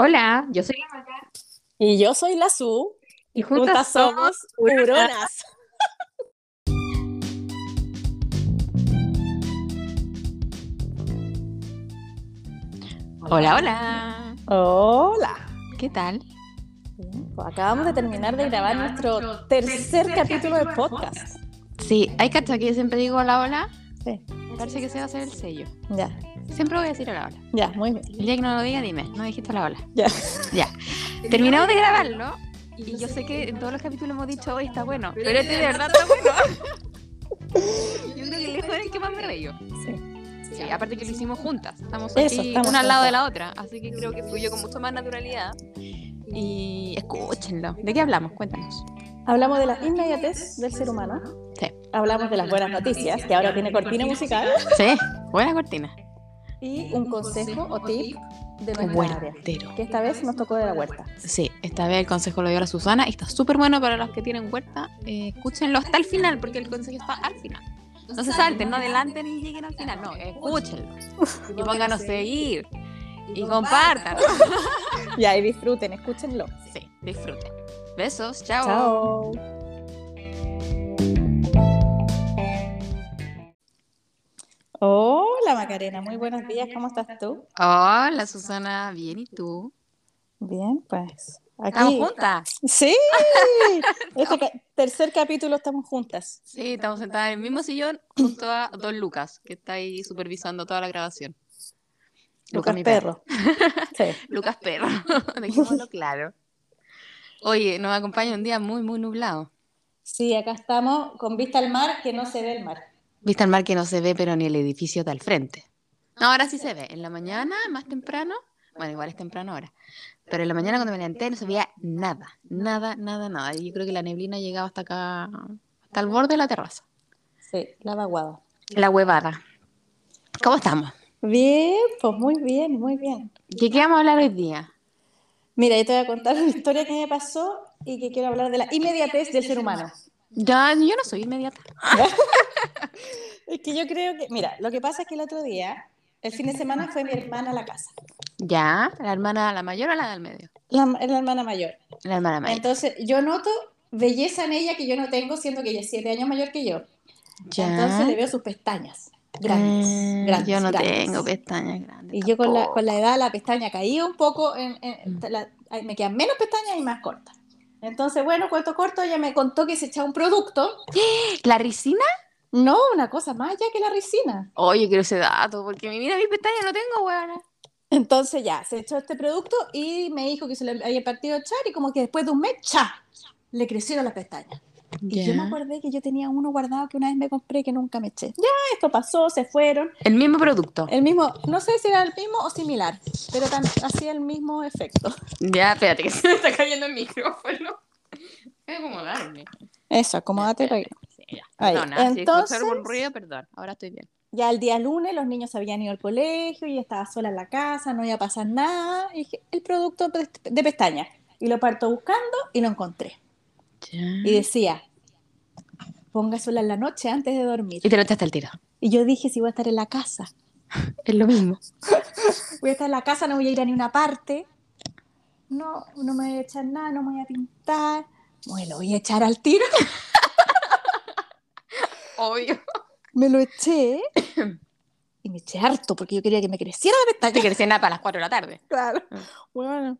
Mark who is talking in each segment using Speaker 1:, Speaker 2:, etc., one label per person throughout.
Speaker 1: Hola, yo soy la Maca.
Speaker 2: Y yo soy la Su.
Speaker 1: Y juntas, somos
Speaker 2: Huronas.
Speaker 1: Hola, hola.
Speaker 2: Hola.
Speaker 1: ¿Qué tal?
Speaker 2: Bien, pues acabamos de terminar de grabar nuestro tercer capítulo de podcast.
Speaker 1: Sí, hay cacha que yo siempre digo hola, hola.
Speaker 2: Sí,
Speaker 1: parece que se va a hacer el sello.
Speaker 2: ya,
Speaker 1: Siempre voy a decir hola, hola.
Speaker 2: ya, muy bien.
Speaker 1: El día que no lo diga, dime, no dijiste hola, hola.
Speaker 2: Ya.
Speaker 1: Ya. Terminamos de grabarlo. Y yo sé que en todos los capítulos hemos dicho, hoy está bueno. Pero este de verdad está bueno. Yo creo que el lejos es el que más me reí.
Speaker 2: Sí.
Speaker 1: Sí, aparte que lo hicimos juntas. Estamos
Speaker 2: Eso,
Speaker 1: aquí
Speaker 2: estamos
Speaker 1: una al lado de la otra. Así que creo que fluyó con mucho más naturalidad. Y escúchenlo. ¿De qué hablamos? Cuéntanos.
Speaker 2: Hablamos de la inmediatez del ser humano. Hablamos de las buenas noticias, que ahora tiene cortina musical.
Speaker 1: Sí, buena cortina.
Speaker 2: Y un consejo o tip de nuestra área. Que esta vez nos tocó de la huerta.
Speaker 1: Sí, esta vez el consejo lo dio la Susana y está súper bueno para los que tienen huerta. Eh, escúchenlo hasta el final, porque el consejo está al final. No se salten, no adelanten y lleguen al final, no, escúchenlo. Y pónganos a seguir. Y compartan.
Speaker 2: Ya, y disfruten, escúchenlo.
Speaker 1: Sí, disfruten. Besos, chao.
Speaker 2: Chao. Hola Macarena, muy buenos días, ¿cómo estás tú?
Speaker 1: Hola Susana, bien, ¿y tú?
Speaker 2: Bien, pues
Speaker 1: ¿Estamos
Speaker 2: aquí.
Speaker 1: juntas?
Speaker 2: Sí, este ca- tercer capítulo estamos juntas.
Speaker 1: Sí, estamos sentadas en el mismo sillón junto a Don Lucas, que está ahí supervisando toda la grabación.
Speaker 2: Lucas
Speaker 1: mi
Speaker 2: Perro. Sí.
Speaker 1: Lucas Perro, dejémoslo claro. Oye, nos acompaña un día muy, muy nublado.
Speaker 2: sí, acá estamos con vista al mar, que no se ve el mar.
Speaker 1: Vista al mar que no se ve, pero ni el edificio está al frente. No, ahora sí se ve. En la mañana, más temprano, bueno, igual es temprano ahora, pero en la mañana cuando me levanté no se veía nada, nada, nada, nada. Y yo creo que la neblina llegaba hasta acá, hasta el borde de la terraza.
Speaker 2: Sí, la vaguada.
Speaker 1: La huevada. ¿Cómo estamos?
Speaker 2: Bien, pues muy bien, muy bien.
Speaker 1: ¿De qué vamos a hablar hoy día?
Speaker 2: Mira, yo te voy a contar una historia que me pasó y que quiero hablar de la inmediatez del ser humano.
Speaker 1: Ya, yo no soy inmediata.
Speaker 2: Es que yo creo que, mira, lo que pasa es que el otro día, el fin de semana, fue mi hermana a la casa.
Speaker 1: Ya, la hermana, la mayor o la del medio.
Speaker 2: La, la hermana mayor.
Speaker 1: La hermana mayor.
Speaker 2: Entonces, yo noto belleza en ella que yo no tengo, siendo que ella es siete años mayor que yo.
Speaker 1: Ya.
Speaker 2: Entonces le veo sus pestañas grandes.
Speaker 1: Ah,
Speaker 2: grandes,
Speaker 1: yo no
Speaker 2: grandes.
Speaker 1: tengo pestañas grandes.
Speaker 2: Y yo con la,
Speaker 1: tampoco.
Speaker 2: con la edad la pestaña caía un poco, en, en-
Speaker 1: Mm.
Speaker 2: la- me quedan menos pestañas y más cortas. Entonces, bueno, cuento corto, ella me contó que se echaba un producto,
Speaker 1: ¿La ricina?
Speaker 2: No una cosa más allá que la ricina.
Speaker 1: Oye, quiero ese dato, porque mira mis pestañas no tengo, weona.
Speaker 2: Entonces ya, se echó este producto y me dijo que se le había partido a echar y como que después de un mes, ¡cha! Le crecieron las pestañas. Y yo me acordé que yo tenía uno guardado que una vez me compré que nunca me eché. Ya, esto pasó, se fueron.
Speaker 1: El mismo producto.
Speaker 2: El mismo, no sé si era el mismo o similar, pero hacía el mismo efecto.
Speaker 1: Ya, espérate, que se me está cayendo el micrófono. Voy a acomodarme.
Speaker 2: Eso, acomódate. para-
Speaker 1: Sí, ya. Perdona, si
Speaker 2: Entonces-
Speaker 1: algún ruido, perdón. Ahora estoy bien.
Speaker 2: Ya el día lunes los niños habían ido al colegio y estaba sola en la casa, no iba a pasar nada. Y dije, el producto de pestañas. Y lo parto buscando y lo encontré. Y decía, póngaselo en la noche antes de dormir.
Speaker 1: Y te lo echaste al tiro.
Speaker 2: Y yo dije, si voy a estar en la casa,
Speaker 1: Es lo mismo.
Speaker 2: voy a estar en la casa, no voy a ir a ninguna parte. No, no me voy a echar nada, no me voy a pintar. Me lo voy a echar al tiro.
Speaker 1: Obvio.
Speaker 2: Me lo eché. Y me eché harto porque yo quería que me creciera la pestaña.
Speaker 1: Te crecía nada para las 4 de la tarde.
Speaker 2: Claro.
Speaker 1: Ah.
Speaker 2: Bueno.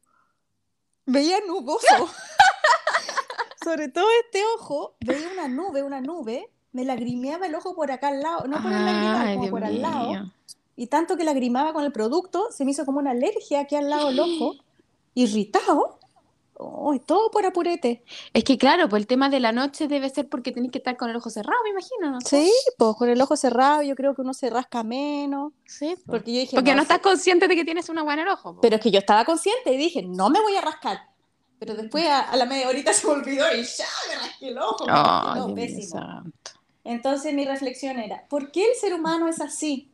Speaker 2: Veía nuboso. Sobre todo este ojo, veía una nube, una nube. Me lagrimeaba el ojo por acá al lado. No por el lagrimal, como
Speaker 1: Dios
Speaker 2: por al lado. Y tanto que lagrimaba con el producto, se me hizo como una alergia aquí al lado del ojo. Irritado. Uy, todo por apurete.
Speaker 1: Es que claro, pues el tema de la noche debe ser porque tenés que estar con el ojo cerrado, me imagino, ¿no?
Speaker 2: Sí, pues con el ojo cerrado yo creo que uno se rasca menos.
Speaker 1: Sí. Porque,
Speaker 2: Porque yo dije,
Speaker 1: porque no
Speaker 2: no,
Speaker 1: estás consciente de que tienes una buena en el ojo. po.
Speaker 2: Pero es que yo estaba consciente y dije, no me voy a rascar. Pero después a, a la media horita se me olvidó y ya me rasqué el ojo. me
Speaker 1: mío
Speaker 2: pésimo.
Speaker 1: santo.
Speaker 2: Entonces mi reflexión era, ¿por qué el ser humano es así?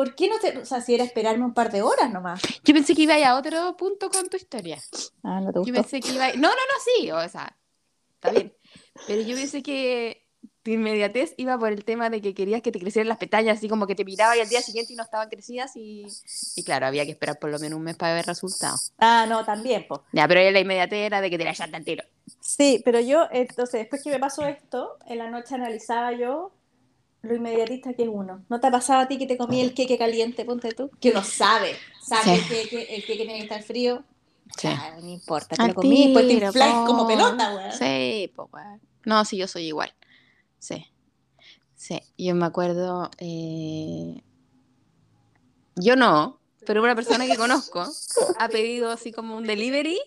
Speaker 2: ¿Por qué no te, o sea, si era esperarme un par de horas nomás?
Speaker 1: Yo pensé que iba a ir a otro punto con tu historia.
Speaker 2: Ah, no te
Speaker 1: Yo
Speaker 2: gustó.
Speaker 1: pensé que iba a... No, no, no, sí, o sea, está bien. Pero yo pensé que tu inmediatez iba por el tema de que querías que te crecieran las pestañas, así como que te miraba y al día siguiente y no estaban crecidas y, y claro, había que esperar por lo menos un mes para ver resultados.
Speaker 2: Ah, no, también, pues.
Speaker 1: Ya, pero la inmediatez era de que te la llanta al tiro.
Speaker 2: Sí, pero yo, entonces, después que me pasó esto, en la noche analizaba yo lo inmediatista que es uno. ¿No te ha pasado a ti que te comí el queque caliente, ponte tú? Que uno sabe, sabe queque, el queque tiene que estar frío. Sí. no importa, te lo comí, después te inflas como pelota, güey.
Speaker 1: Sí, pues, güey. No, sí, yo soy igual. Sí. Sí, yo me acuerdo. Eh... Yo no, pero una persona que conozco ha pedido así como un delivery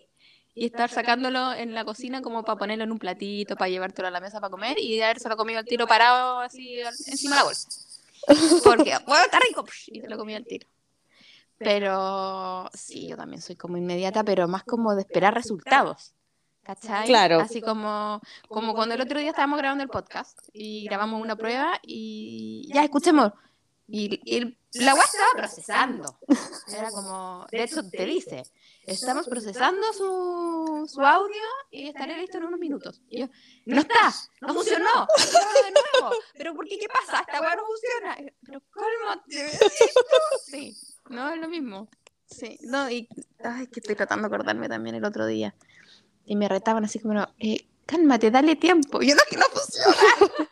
Speaker 1: y estar sacándolo en la cocina como para ponerlo en un platito, para llevártelo a la mesa para comer y lo comido al tiro parado así encima de la bolsa. Porque, bueno, está rico, y se lo comí al tiro. Pero sí, yo también soy como inmediata, pero más como de esperar resultados. ¿Cachai?
Speaker 2: Claro.
Speaker 1: Así como, como cuando el otro día estábamos grabando el podcast y grabamos una prueba y ya escuchemos. Y, la web estaba procesando. Era como, de hecho te dice, estamos procesando su, su audio y estaré listo en unos minutos. Y yo, no está, no funcionó, de nuevo. Pero ¿por qué qué pasa? Esta web no funciona. Pero cálmate, sí, no es lo mismo. Sí, no, y ay, que estoy tratando de acordarme también el otro día y me retaban así como, eh, cálmate, dale tiempo. Yo no, que no funciona.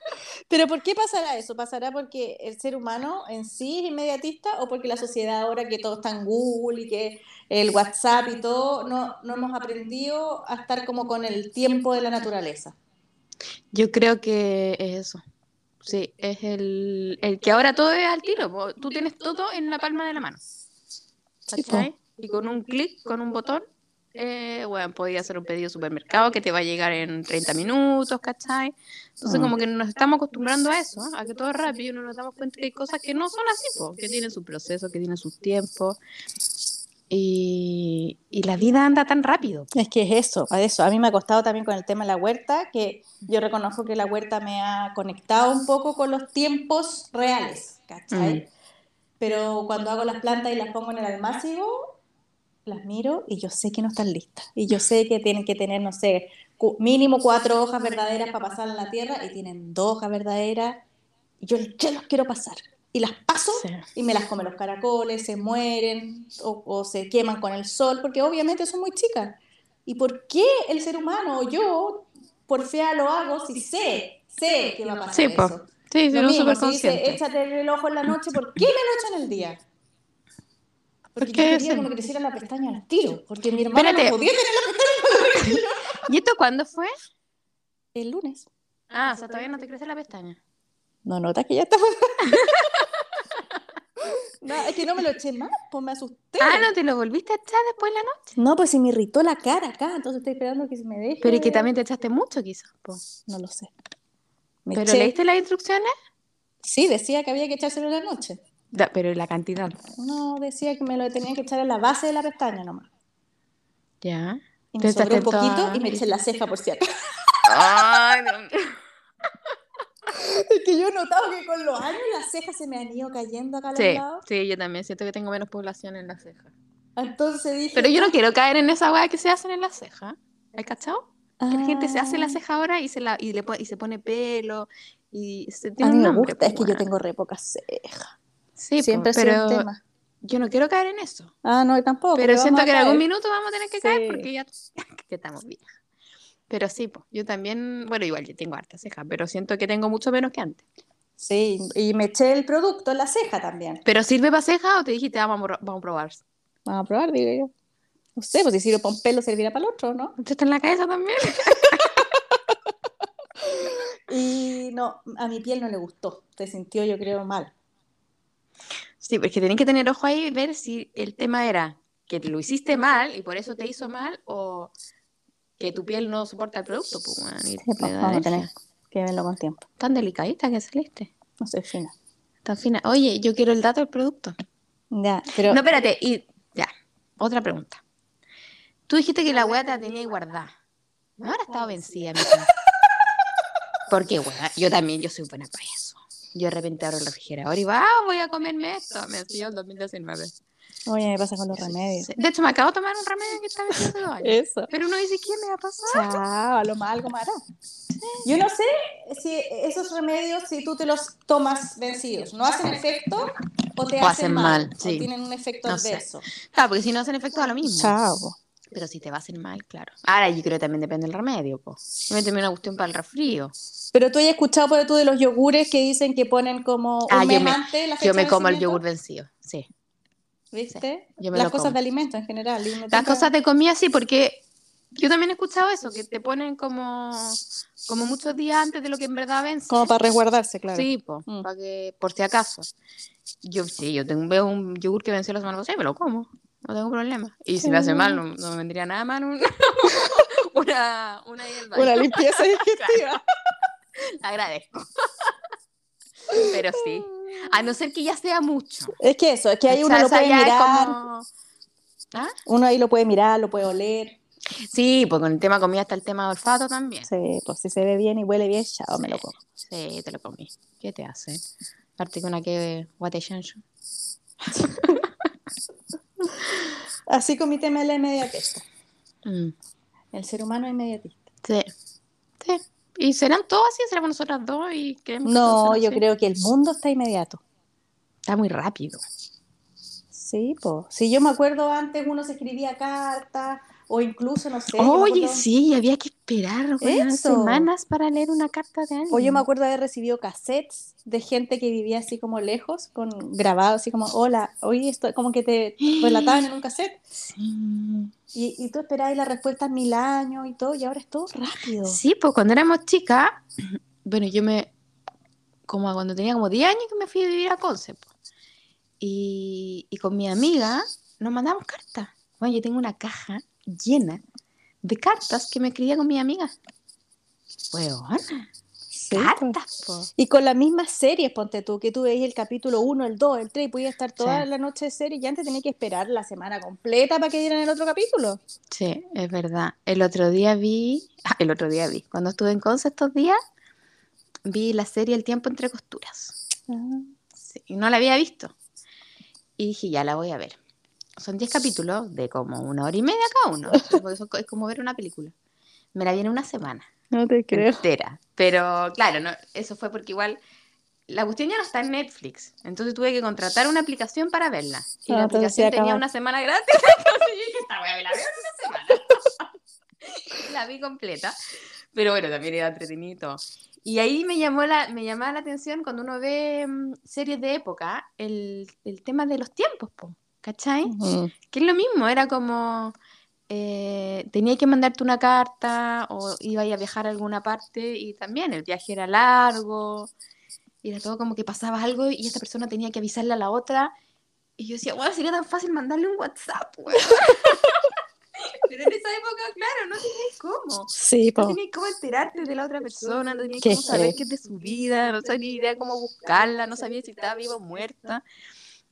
Speaker 2: Pero ¿por qué pasará eso? ¿Pasará porque el ser humano en sí es inmediatista o porque la sociedad ahora que todo está en Google y que el WhatsApp y todo, no, no hemos aprendido a estar como con el tiempo de la naturaleza?
Speaker 1: Yo creo que es eso. Sí, es el, el que ahora todo es al tiro. Tú tienes todo en la palma de la mano. ¿Cachai? y con un clic, con un botón, eh, bueno, podía hacer un pedido de supermercado que te va a llegar en 30 minutos, ¿cachai? Entonces, como que nos estamos acostumbrando a eso, a que todo es rápido y no nos damos cuenta que hay cosas que no son así, que tienen su proceso, que tienen sus tiempos. Y, y, la vida anda tan rápido.
Speaker 2: Es que es eso, a eso. A mí me ha costado también con el tema de la huerta, que yo reconozco que la huerta me ha conectado un poco con los tiempos reales, ¿cachai? Mm. Pero cuando hago las plantas y las pongo en el almácigo, las miro y yo sé que no están listas. Y yo sé que tienen que tener, no sé, mínimo cuatro hojas verdaderas para pasar en la tierra y tienen dos hojas verdaderas. Y yo ya los quiero pasar. Y las paso y me las comen los caracoles, se mueren o, se queman con el sol, porque obviamente son muy chicas. ¿Y por qué el ser humano o yo, por fea, lo hago si sé, sé que va a pasar sí, eso?
Speaker 1: Sí, sí,
Speaker 2: lo
Speaker 1: mismo,
Speaker 2: si dice, échate el ojo en la noche, ¿por qué me lo echan el día? Porque yo quería que me creciera la pestaña al tiro. Porque mi hermana no podía tener
Speaker 1: ¿Y esto cuándo fue?
Speaker 2: El lunes.
Speaker 1: Ah, o sea, todavía no te crece la pestaña.
Speaker 2: No notas que ya está. no, es que no me lo eché más, pues me asusté.
Speaker 1: Ah, ¿no te lo volviste a echar después de la noche?
Speaker 2: No, pues se me irritó la cara acá, entonces estoy esperando que se me deje.
Speaker 1: Pero y que también te echaste mucho, quizás.
Speaker 2: Pues. No lo sé.
Speaker 1: ¿Pero leíste las instrucciones?
Speaker 2: Sí, decía que había que echárselo en la noche
Speaker 1: pero la cantidad.
Speaker 2: No, decía que me lo tenía que echar en la base de la pestaña nomás.
Speaker 1: Ya.
Speaker 2: Y me sobró un poquito y me eché en la ceja por cierto.
Speaker 1: Ay, Dios
Speaker 2: Es que yo he notado que con los años las cejas se me han ido cayendo acá a
Speaker 1: sí,
Speaker 2: lado.
Speaker 1: Sí, yo también siento que tengo menos población en las cejas.
Speaker 2: Entonces dije.
Speaker 1: Pero yo no quiero caer en esa weá que se hacen en la ceja. ¿Hay cachado? Que la gente se hace la ah. ceja ahora y se, la, y, le, y se pone pelo y se
Speaker 2: tiene a mí me gusta, es que yo tengo re pocas cejas.
Speaker 1: Sí, siempre pero tema. Yo no quiero caer en eso.
Speaker 2: Ah, no, tampoco.
Speaker 1: Pero siento que en algún minuto vamos a tener que caer porque ya que estamos bien. Pero sí, pues, yo también, bueno, igual yo tengo harta ceja, pero siento que tengo mucho menos que antes.
Speaker 2: Sí, y me eché el producto en la ceja también.
Speaker 1: ¿Pero sirve para ceja o te dijiste, ah, vamos, vamos a probar?
Speaker 2: Vamos a probar, digo yo. No sé, pues si sirve para un pelo, servirá para el otro, ¿no?
Speaker 1: Está en la cabeza también.
Speaker 2: y no, a mi piel no le gustó. Se sintió, yo creo, mal.
Speaker 1: Sí, porque tienen que tener ojo ahí y ver si el tema era que lo hiciste mal y por eso te hizo mal o que tu piel no soporta el producto. Pues,
Speaker 2: sí, pues, vamos a tener que verlo con tiempo.
Speaker 1: Tan delicadita que saliste.
Speaker 2: No sé, fina.
Speaker 1: Tan fina. Oye, yo quiero el dato del producto.
Speaker 2: Ya, pero...
Speaker 1: No, espérate, y ya, otra pregunta. Tú dijiste que la hueá te la tenía guardada. No habrá estado vencida, mi Porque, weá, yo también, yo soy buena para eso. Yo de repente abro el refrigerador y va, ah, voy a comerme esto. Me enseñó el 2019.
Speaker 2: Oye, me pasa con los remedios.
Speaker 1: De hecho, me acabo de tomar un remedio que dos años.
Speaker 2: Eso.
Speaker 1: Pero uno dice, ¿qué me va a pasar?
Speaker 2: A lo más algo hará. Yo no sé si esos remedios, si tú te los tomas vencidos, ¿no hacen efecto o te
Speaker 1: O
Speaker 2: hacen,
Speaker 1: hacen
Speaker 2: mal?
Speaker 1: mal,
Speaker 2: O
Speaker 1: sí.
Speaker 2: tienen un efecto
Speaker 1: No sé.
Speaker 2: adverso.
Speaker 1: Claro, porque si no hacen efecto a lo mismo.
Speaker 2: Chao.
Speaker 1: Pero si te va a hacer mal, claro. Ahora yo creo que también depende del remedio, po. Yo me tomé una cuestión para el resfrío.
Speaker 2: Pero tú has escuchado por tú de los yogures que dicen que ponen como
Speaker 1: Ah,
Speaker 2: un
Speaker 1: yo
Speaker 2: mes
Speaker 1: me-
Speaker 2: antes la fecha
Speaker 1: Yo me
Speaker 2: de
Speaker 1: como el yogur vencido, sí.
Speaker 2: ¿Viste?
Speaker 1: yo me
Speaker 2: Las
Speaker 1: lo
Speaker 2: cosas
Speaker 1: como.
Speaker 2: de alimento en general.
Speaker 1: Las cosas de comida sí, porque yo también he escuchado eso, que te ponen como, como muchos días antes de lo que en verdad vence.
Speaker 2: Como para resguardarse, claro.
Speaker 1: Sí, po,
Speaker 2: Mm.
Speaker 1: para que, por si acaso. Yo sí, yo tengo, veo un yogur que venció la semana pasada y me lo como. No tengo problema. Y si me hace mal, no, no me vendría nada mal un- una, una.
Speaker 2: Una limpieza digestiva.
Speaker 1: Agradezco. Pero sí. A no ser que ya sea mucho.
Speaker 2: Es que eso, es que ahí uno lo puede mirar.
Speaker 1: como- ¿Ah?
Speaker 2: Uno ahí lo puede mirar, lo puede oler.
Speaker 1: Sí, pues con el tema comida está el tema de olfato también.
Speaker 2: Sí, pues si se ve bien y huele bien, chao, me lo como.
Speaker 1: Sí, te lo comí. ¿Qué te hace? Aparte que una que guatechancho.
Speaker 2: Así con mi tema de la inmediatez.
Speaker 1: Mm,
Speaker 2: El ser humano es inmediatista.
Speaker 1: sí. Sí. ¿Y serán todos así? ¿Seremos nosotras dos? y
Speaker 2: No, yo
Speaker 1: así?
Speaker 2: creo que el mundo está inmediato.
Speaker 1: Está muy rápido.
Speaker 2: Sí, pues. Si yo me acuerdo antes uno se escribía cartas o incluso, no sé.
Speaker 1: Oye, sí, había que esperar semanas para leer una carta de alguien.
Speaker 2: O yo me acuerdo haber recibido cassettes de gente que vivía así como lejos, con grabados así como, hola, oye, esto como que te relataban en un cassette.
Speaker 1: Sí.
Speaker 2: Y, y tú esperabas la respuesta en mil años y todo, y ahora es todo rápido.
Speaker 1: Sí, pues cuando éramos chicas, bueno, yo me, como cuando tenía como 10 años que me fui a vivir a Conce, po. y, y con mi amiga nos mandamos cartas. Bueno, yo tengo una caja llena de cartas que me escribía con mi amiga.
Speaker 2: Sí, pues.
Speaker 1: cartas, po.
Speaker 2: Y con las mismas series, ponte tú, que tú veías el capítulo 1, el 2, el 3, y podías estar toda
Speaker 1: Sí.
Speaker 2: la noche de serie y antes tenías que esperar la semana completa para que dieran el otro capítulo.
Speaker 1: Sí, es verdad. El otro día vi, ah, el otro día vi, cuando estuve en Conce estos días, vi la serie El tiempo entre costuras. Sí, y no la había visto. Y dije, ya la voy a ver. Son 10 capítulos de como una hora y media cada uno. es como ver una película. Me la vi en una semana
Speaker 2: No te
Speaker 1: entera. Pero claro, no, eso fue porque igual la cuestión ya no está en Netflix. Entonces tuve que contratar una aplicación para verla. Y
Speaker 2: Ah,
Speaker 1: la aplicación tenía una semana gratis. Entonces yo dije, esta me la veo en una semana. la vi completa. Pero bueno, también era entretenido. Y ahí me llamó la, me llamaba la atención cuando uno ve mm, series de época, el, el tema de los tiempos, po, ¿cachai?
Speaker 2: Ujú.
Speaker 1: Que es lo mismo, era como eh, tenía que mandarte una carta o iba a viajar a alguna parte y también el viaje era largo y era todo como que pasaba algo y esta persona tenía que avisarle a la otra y yo decía, bueno, sería tan fácil mandarle un WhatsApp, weón". Pero en esa época, claro, no tenías cómo.
Speaker 2: Sí,
Speaker 1: No
Speaker 2: po.
Speaker 1: tenías cómo enterarte de la otra persona, no tenías cómo saber qué es de su vida, no sabías ni idea cómo buscarla, no sabías si estaba viva o muerta.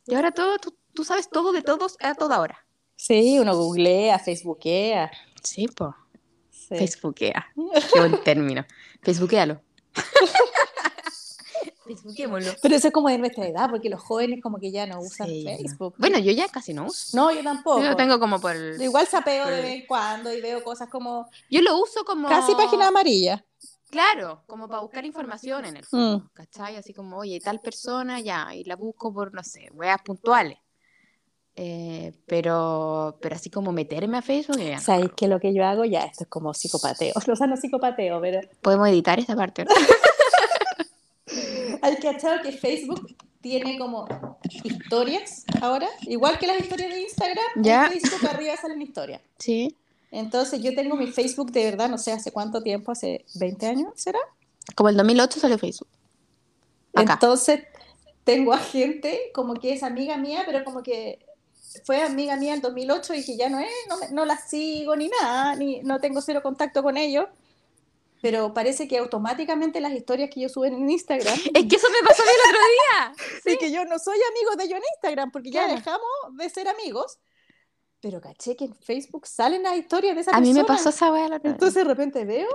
Speaker 1: Y ahora todo, tú, tú sabes todo de todos a toda hora.
Speaker 2: Sí, uno googlea, facebookea.
Speaker 1: Sí.
Speaker 2: Sí.
Speaker 1: Facebookea. Qué buen término. Facebookealo. Facebookémoslo.
Speaker 2: Pero eso es como de nuestra edad, porque los jóvenes como que ya no usan
Speaker 1: Sí, ya no.
Speaker 2: Facebook.
Speaker 1: Bueno, yo ya casi no uso.
Speaker 2: No, yo tampoco.
Speaker 1: Yo lo tengo como por el...
Speaker 2: Igual sapeo de
Speaker 1: por-
Speaker 2: vez en cuando y veo cosas como
Speaker 1: Yo lo uso como...
Speaker 2: casi página amarilla.
Speaker 1: Claro, como para buscar información en el fondo,
Speaker 2: Mm.
Speaker 1: ¿cachai? Así como, oye, tal persona, ya, y la busco por, no sé, weas puntuales. Eh, pero, pero así como meterme a Facebook, ya.
Speaker 2: ¿Sabéis que lo que yo hago ya? Esto es como psicopateo. O sea, no psicopateo, pero
Speaker 1: Podemos editar esta parte, ¿no?
Speaker 2: hay que achar que Facebook tiene como historias ahora, igual que las historias de Instagram,
Speaker 1: Ya.
Speaker 2: en Facebook arriba salen historias.
Speaker 1: Sí.
Speaker 2: Entonces yo tengo mi Facebook de verdad, no sé hace cuánto tiempo, hace 20 años, ¿será?
Speaker 1: Como el 2008 salió Facebook. Acá.
Speaker 2: Entonces tengo a gente como que es amiga mía, pero como que fue amiga mía en 2008 y que ya no es, no, no la sigo ni nada, ni no tengo cero contacto con ellos. Pero parece que automáticamente las historias que yo subo en Instagram,
Speaker 1: Es que eso me pasó el otro día.
Speaker 2: sí que yo no soy amigo de ellos en Instagram, porque ya
Speaker 1: Claro.
Speaker 2: dejamos de ser amigos. Pero caché que en Facebook salen las historias de esa
Speaker 1: A mí me
Speaker 2: persona.
Speaker 1: pasó esa otro día.
Speaker 2: Entonces de repente veo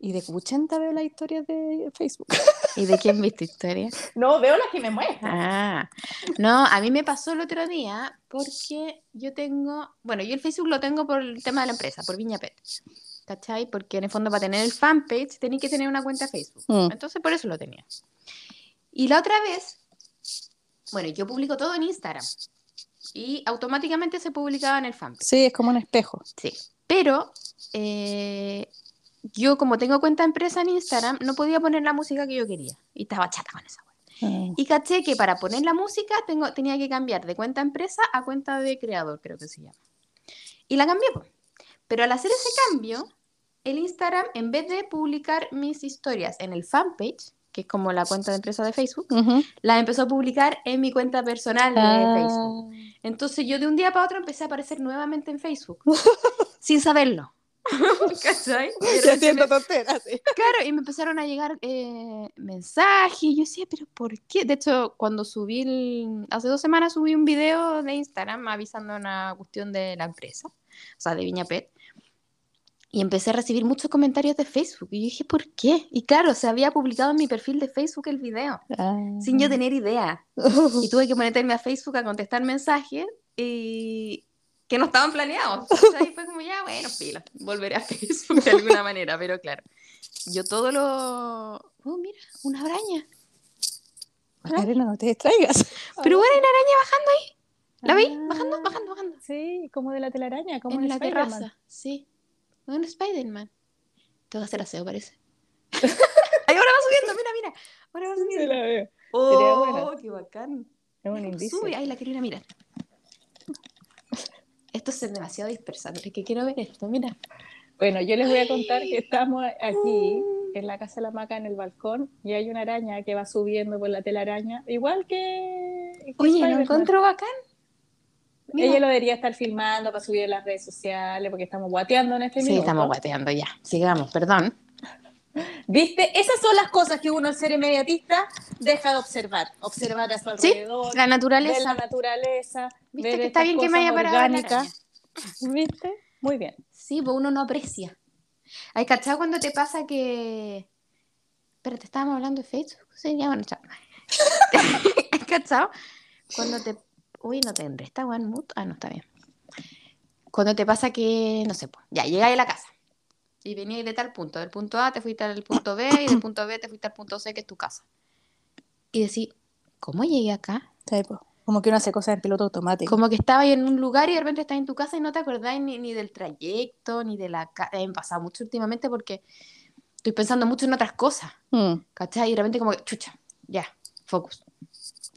Speaker 2: y de 80 veo las historias de Facebook.
Speaker 1: ¿Y de quién viste historia?
Speaker 2: No, veo las que me muestran.
Speaker 1: Ah, no, a mí me pasó el otro día porque yo tengo, bueno, yo el Facebook lo tengo por el tema de la empresa, por Viña Pet. ¿Cachai? Porque en el fondo para tener el fanpage tenía que tener una cuenta Facebook.
Speaker 2: Mm.
Speaker 1: Entonces por eso lo tenía. Y la otra vez, bueno, yo publico todo en Instagram. Y automáticamente se publicaba en el fanpage.
Speaker 2: Sí, es como un espejo.
Speaker 1: Sí. Pero eh, yo como tengo cuenta empresa en Instagram, no podía poner la música que yo quería. Y estaba chata con esa.
Speaker 2: Mm.
Speaker 1: Y caché que para poner la música tengo, tenía que cambiar de cuenta empresa a cuenta de creador, creo que se llama. Y la cambié. Pero al hacer ese cambio, el Instagram, en vez de publicar mis historias en el fanpage, que es como la cuenta de empresa de Facebook, la empezó a publicar en mi cuenta personal de
Speaker 2: Ah.
Speaker 1: Facebook. Entonces yo de un día para otro empecé a aparecer nuevamente en Facebook, sin saberlo. ¿Cachai? Y de
Speaker 2: Ya
Speaker 1: repente
Speaker 2: haciendo
Speaker 1: me-
Speaker 2: tonteras, sí.
Speaker 1: Claro, y me empezaron a llegar eh, mensajes, y yo decía, pero ¿por qué? De hecho, cuando subí, el- hace dos semanas subí un video de Instagram avisando una cuestión de la empresa, o sea, de Viña Pet, y empecé a recibir muchos comentarios de Facebook, y yo dije, ¿por qué? Y claro, se había publicado en mi perfil de Facebook el video, sin yo tener idea, y tuve que meterme a Facebook a contestar mensajes, y que no estaban planeados. ¿cachai? Y fue como, ya, bueno, filo, volveré a Facebook de alguna manera, pero claro. Yo todo lo... Oh, mira, una araña.
Speaker 2: Macarena, no te distraigas.
Speaker 1: Pero bueno, hay una araña bajando ahí. ¿La veis?
Speaker 2: Ah.
Speaker 1: Bajando, bajando, bajando.
Speaker 2: Sí, como de la telaraña, como
Speaker 1: en la
Speaker 2: Spider-Man.
Speaker 1: terraza, sí. Un Spider-Man. Te va a hacer aseo, parece. Ahí ahora va subiendo, mira, mira. Ahora va
Speaker 2: Sí,
Speaker 1: subiendo.
Speaker 2: la veo.
Speaker 1: Oh, qué bacán.
Speaker 2: Es un indicio.
Speaker 1: Sube, ahí la quiero ir a mirar. Esto es demasiado dispersante, es que quiero ver esto, mira.
Speaker 2: Bueno, yo les voy a contar que estamos aquí en la casa de la maca en el balcón y hay una araña que va subiendo por la telaraña, igual que.
Speaker 1: Oye. ¿lo encuentro bacán? Mira.
Speaker 2: Ella lo debería estar filmando para subir en las redes sociales porque estamos guateando en este
Speaker 1: Sí,
Speaker 2: minuto.
Speaker 1: estamos guateando ya. Sigamos, perdón.
Speaker 2: ¿Viste? Esas son las cosas que uno, al ser inmediatista, deja de observar. Observar a su
Speaker 1: Sí,
Speaker 2: alrededor,
Speaker 1: la
Speaker 2: ver
Speaker 1: naturaleza.
Speaker 2: la naturaleza,
Speaker 1: ¿Viste
Speaker 2: ver
Speaker 1: que está bien que me haya parado la?
Speaker 2: ¿Viste? Muy bien.
Speaker 1: Sí, pues uno no aprecia. ¿Hay cachado cuando te pasa que. Espérate, estábamos hablando de Facebook. Sí, ya bueno, chao. ¿Hay cachado? Cuando te. Uy, no tendré esta one mood. Ah, no, está bien. Cuando te pasa que, no sé, pues, ya llegáis a la casa y veníais de tal punto. Del punto A te fuiste al punto B y del punto B te fuiste al punto C, que es tu casa. Y decís, ¿cómo llegué acá?
Speaker 2: Sí, pues, Como que uno hace cosas en piloto automático.
Speaker 1: Como que estabas en un lugar y de repente estás en tu casa y no te acordáis ni, ni del trayecto, ni de la casa. Me ha pasado mucho últimamente porque estoy pensando mucho en otras cosas,
Speaker 2: Mm.
Speaker 1: ¿cachai? Y de repente como que, chucha, ya, focus.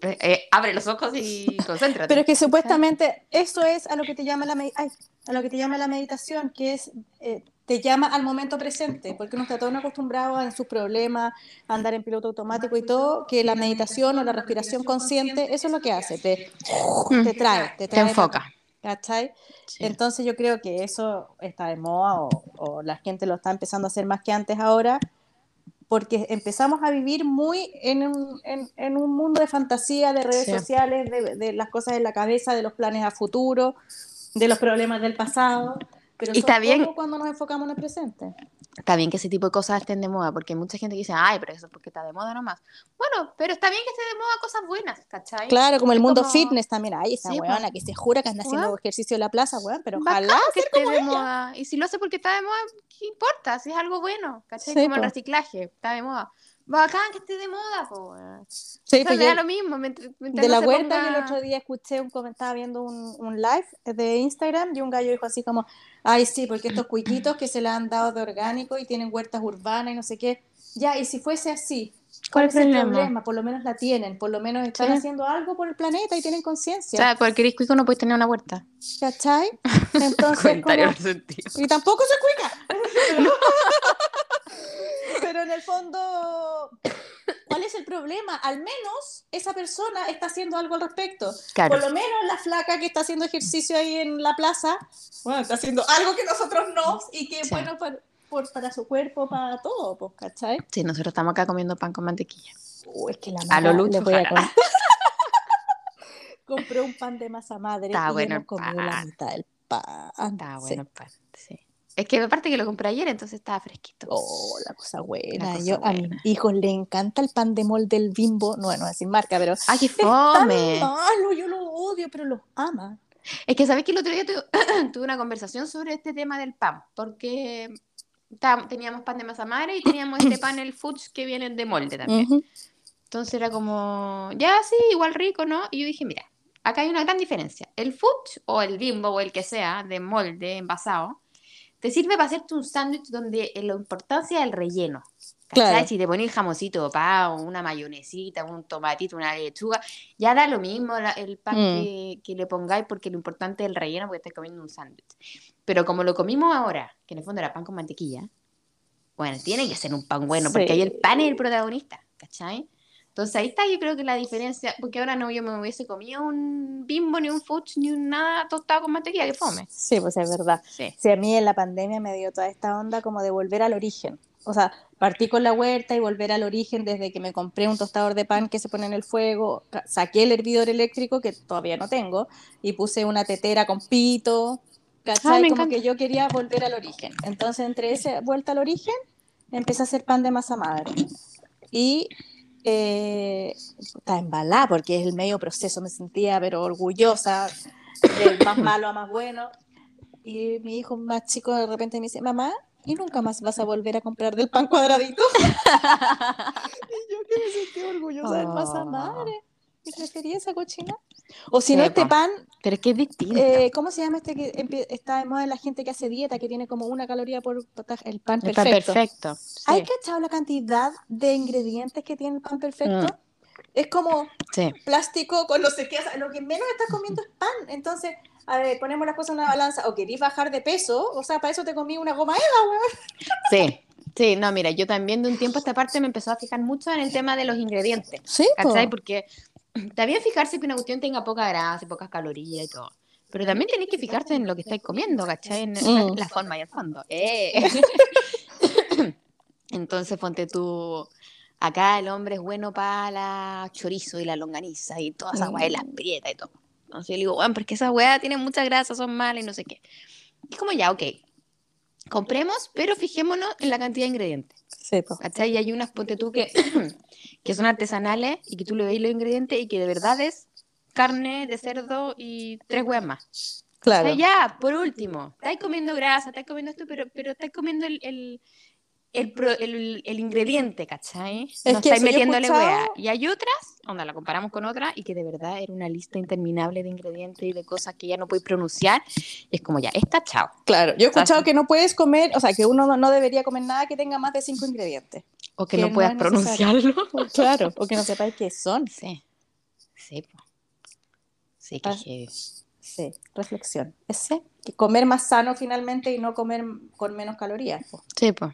Speaker 1: Eh, eh, abre los ojos y concéntrate.
Speaker 2: Pero es que supuestamente eso es a lo que te llama la, me- ay, a lo que te llama la meditación, que es eh, te llama al momento presente, porque uno está todo acostumbrado a en sus problemas, a andar en piloto automático y todo, que la meditación o la respiración consciente, eso es lo que hace, te,
Speaker 1: Mm.
Speaker 2: te trae, te
Speaker 1: Te
Speaker 2: trae
Speaker 1: enfoca.
Speaker 2: ¿cachai?
Speaker 1: Sí.
Speaker 2: Entonces yo creo que eso está de moda o, o la gente lo está empezando a hacer más que antes ahora, porque empezamos a vivir muy en un, en, en un mundo de fantasía, de redes
Speaker 1: Sí.
Speaker 2: sociales, de, de las cosas en la cabeza, de los planes a futuro, de los problemas del pasado. Pero
Speaker 1: Y está
Speaker 2: son
Speaker 1: bien.
Speaker 2: cuando nos enfocamos en el presente.
Speaker 1: Está bien que ese tipo de cosas estén de moda, porque hay mucha gente que dice, ay, pero eso es porque está de moda nomás. Bueno, pero está bien que esté de moda cosas buenas, ¿cachai?
Speaker 2: Claro, como el
Speaker 1: Es
Speaker 2: mundo
Speaker 1: como-
Speaker 2: fitness también. Ay, esa
Speaker 1: Sí, po.
Speaker 2: weona que se jura que anda haciendo
Speaker 1: Weón.
Speaker 2: ejercicio en la plaza, weón, pero
Speaker 1: Bacán
Speaker 2: ojalá
Speaker 1: que esté de
Speaker 2: ella.
Speaker 1: moda. Y si lo hace porque está de moda, ¿qué importa? Si es algo bueno, ¿cachai?
Speaker 2: Sí,
Speaker 1: Como el
Speaker 2: po.
Speaker 1: reciclaje, está de moda. Bacán que esté de moda, po.
Speaker 2: Sí,
Speaker 1: O sea,
Speaker 2: pues yo-
Speaker 1: lo mismo. mientras- mientras
Speaker 2: de
Speaker 1: no
Speaker 2: la huerta
Speaker 1: ponga-
Speaker 2: que el otro día escuché un comentaba viendo un, un live de Instagram y un gallo dijo así como ay sí porque estos cuiquitos que se le han dado de orgánico y tienen huertas urbanas y no sé qué ya y si fuese así
Speaker 1: ¿Cuál
Speaker 2: ¿cuál
Speaker 1: es el problema?
Speaker 2: problema? por lo menos la tienen por lo menos están
Speaker 1: Sí.
Speaker 2: haciendo algo por el planeta y tienen
Speaker 1: O
Speaker 2: conciencia
Speaker 1: sea, cualquier cuico no puede tener una huerta.
Speaker 2: ¿cachai? entonces
Speaker 1: Comentario
Speaker 2: como- y tampoco se cuica pero en el fondo ¿cuál es el problema? al menos esa persona está haciendo algo al respecto
Speaker 1: Claro.
Speaker 2: por lo menos la flaca que está haciendo ejercicio ahí en la plaza, bueno, está haciendo algo que nosotros no y que
Speaker 1: Sí.
Speaker 2: bueno para, por- para su cuerpo, para todo, pues, ¿cachai?
Speaker 1: Sí, nosotros estamos acá comiendo pan con mantequilla.
Speaker 2: Uh, es que la
Speaker 1: A lo Lucho
Speaker 2: le voy a. Compré un pan de masa madre
Speaker 1: Está
Speaker 2: y
Speaker 1: bueno
Speaker 2: hemos
Speaker 1: el
Speaker 2: comido la
Speaker 1: pan.
Speaker 2: mitad del pan.
Speaker 1: Está
Speaker 2: Sí.
Speaker 1: bueno el pan, sí. Es que aparte que lo compré ayer, entonces estaba fresquito.
Speaker 2: Oh, la cosa buena.
Speaker 1: La cosa
Speaker 2: yo, A mis hijos les encanta el pan de molde del bimbo. No, no es sin marca, pero.
Speaker 1: ¡Ay, qué
Speaker 2: Es tan
Speaker 1: fome!
Speaker 2: malo, yo lo odio, pero los ama.
Speaker 1: Es que sabes que el otro día tuve, tuve una conversación sobre este tema del pan, porque teníamos pan de masa madre y teníamos este pan, el fudge, que viene de molde también.
Speaker 2: Ujú.
Speaker 1: Entonces era como, ya sí, igual rico, ¿no? Y yo dije, mira, acá hay una gran diferencia. El fudge o el bimbo o el que sea de molde envasado, te sirve para hacerte un sándwich donde eh, la importancia es el relleno. ¿Cachai?
Speaker 2: Claro.
Speaker 1: Si te pones jamoncito pa, una mayonesita, un tomatito, una lechuga, ya da lo mismo la- el pan
Speaker 2: Mm.
Speaker 1: que, que le pongáis porque lo importante es el relleno porque estás comiendo un sándwich. Pero como lo comimos ahora, que en el fondo era pan con mantequilla, bueno, tiene que ser un pan bueno porque ahí el pan es el protagonista, ¿cachai? Entonces ahí está yo creo que la diferencia, porque ahora no yo me hubiese comido un bimbo, ni un fudge, ni un nada tostado con mantequilla, que fome.
Speaker 2: Sí, pues es verdad.
Speaker 1: Sí.
Speaker 2: Sí, a mí en la pandemia me dio toda esta onda como de volver al origen. O sea, partí con la huerta y volver al origen desde que me compré un tostador de pan que se pone en el fuego, saqué el hervidor eléctrico que todavía no tengo y puse una tetera con pito, ¿cachai?
Speaker 1: Ah,
Speaker 2: como que yo quería volver al origen. Entonces, entre esa vuelta al origen, empecé a hacer pan de masa madre. Y eh, estaba embalada porque es el medio proceso, me sentía pero orgullosa, de más malo a más bueno. Y mi hijo más chico de repente me dice, mamá, ¿y nunca más vas a volver a comprar del pan cuadradito? y yo que me sentí orgullosa del masa
Speaker 1: Oh.
Speaker 2: madre. Y prefería esa cochina. O si no, este pan,
Speaker 1: Pero es que es distinto.
Speaker 2: eh, ¿cómo se llama este que está de moda la gente que hace dieta, que tiene como una caloría por? El pan perfecto.
Speaker 1: perfecto. sí.
Speaker 2: ¿Hay cachado la cantidad de ingredientes que tiene el pan perfecto?
Speaker 1: Mm.
Speaker 2: Es como
Speaker 1: Sí.
Speaker 2: plástico con no sé qué, lo que menos estás comiendo es pan. Entonces, a ver, ponemos las cosas en una balanza. O querís bajar de peso, o sea, para eso te comí una goma Eva, weón.
Speaker 1: Sí, sí, no, mira, yo también de un tiempo a esta parte me empezó a fijar mucho en el tema de los ingredientes,
Speaker 2: Sí,
Speaker 1: ¿cachai? Porque está bien fijarse que una cuestión tenga poca grasa y pocas calorías y todo, pero también tenéis que fijarse en lo que estáis comiendo, ¿cachai? En
Speaker 2: Mm.
Speaker 1: la forma y el fondo. ¡Eh! Entonces, ponte tú, acá el hombre es bueno para la chorizo y la longaniza y toda esa weá y la
Speaker 2: Mm.
Speaker 1: y todo. Entonces yo le digo, bueno, porque esa weá tiene mucha grasa, son malas y no sé qué. Y es como ya, ok, compremos, pero fijémonos en la cantidad de ingredientes.
Speaker 2: Sí, po.
Speaker 1: ¿Cachai? Y hay unas, ponte tú, que, que son artesanales y que tú le veis los ingredientes y que de verdad es carne de cerdo y tres huevas más.
Speaker 2: Claro.
Speaker 1: O sea, ya, por último, estáis comiendo grasa, estáis comiendo esto, pero, pero estáis comiendo el, el, el, pro- el- el ingrediente, ¿cachai?
Speaker 2: Es
Speaker 1: no
Speaker 2: que
Speaker 1: estáis metiéndole hueá. Y hay otras, onda, la comparamos con otras, y que de verdad era una lista interminable de ingredientes y de cosas que ya no podéis pronunciar. Y es como ya, esta, chao.
Speaker 2: Claro, yo he escuchado que no puedes comer, o sea, que uno no, debería comer nada que tenga más de cinco ingredientes.
Speaker 1: O que,
Speaker 2: Que
Speaker 1: no
Speaker 2: no
Speaker 1: puedas pronunciarlo.
Speaker 2: Claro, o que no sepáis qué son.
Speaker 1: Sí, sí, po. sí, que
Speaker 2: Ah. Sí, reflexión. Es que comer más sano finalmente y no comer con menos calorías.
Speaker 1: Sí, pues.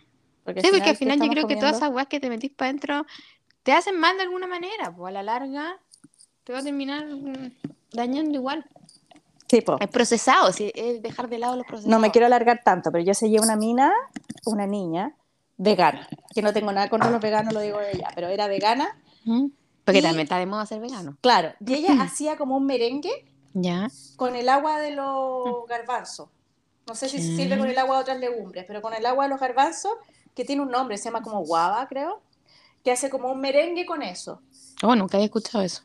Speaker 2: Porque
Speaker 1: Sí, porque al
Speaker 2: ¿qué
Speaker 1: final yo creo que todas esas
Speaker 2: comiendo?
Speaker 1: weas que te metís para adentro te hacen mal de alguna manera, pues a la larga te va a terminar mm, dañando igual.
Speaker 2: Sí, po.
Speaker 1: Es procesado, sí, es dejar de lado los procesados.
Speaker 2: No me quiero alargar tanto, pero yo seguí a una mina, una niña, vegana, que no tengo nada contra los veganos, lo digo de ella, pero era vegana,
Speaker 1: ¿Mm? Porque
Speaker 2: Y-
Speaker 1: también está de moda ser vegano.
Speaker 2: claro, y ella hacía como un merengue
Speaker 1: Ya.
Speaker 2: con el agua de los garbanzos. No sé si se
Speaker 1: ¿Qué?
Speaker 2: sirve con el agua de otras legumbres, pero con el agua de los garbanzos, que tiene un nombre, se llama como guava, creo, que hace como un merengue con eso.
Speaker 1: Oh, nunca había escuchado eso.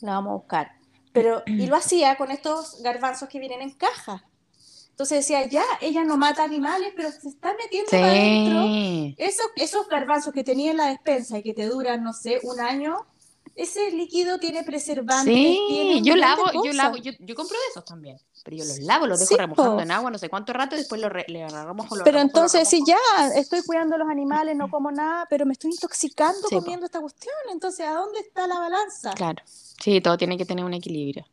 Speaker 2: La vamos a buscar. Pero, y lo hacía con estos garbanzos que vienen en caja. Entonces decía, ya, ella no mata animales, pero se está metiendo para adentro.
Speaker 1: Sí.
Speaker 2: Esos, esos garbanzos que tenía en la despensa y que te duran, no sé, un año, ese líquido tiene preservantes. tiene
Speaker 1: Sí,
Speaker 2: un
Speaker 1: yo lavo, yo lavo, yo, yo compro de esos también. Pero yo los lavo, los dejo
Speaker 2: Sí,
Speaker 1: remojando
Speaker 2: po.
Speaker 1: en agua no sé cuánto rato y después los re- le remojo, los
Speaker 2: Pero
Speaker 1: remojo,
Speaker 2: entonces, si
Speaker 1: remojo.
Speaker 2: ya estoy cuidando a los animales, no como nada, pero me estoy intoxicando
Speaker 1: Sí, po.
Speaker 2: comiendo esta cuestión. Entonces, ¿a dónde está la balanza?
Speaker 1: Claro. Sí, todo tiene que tener un equilibrio.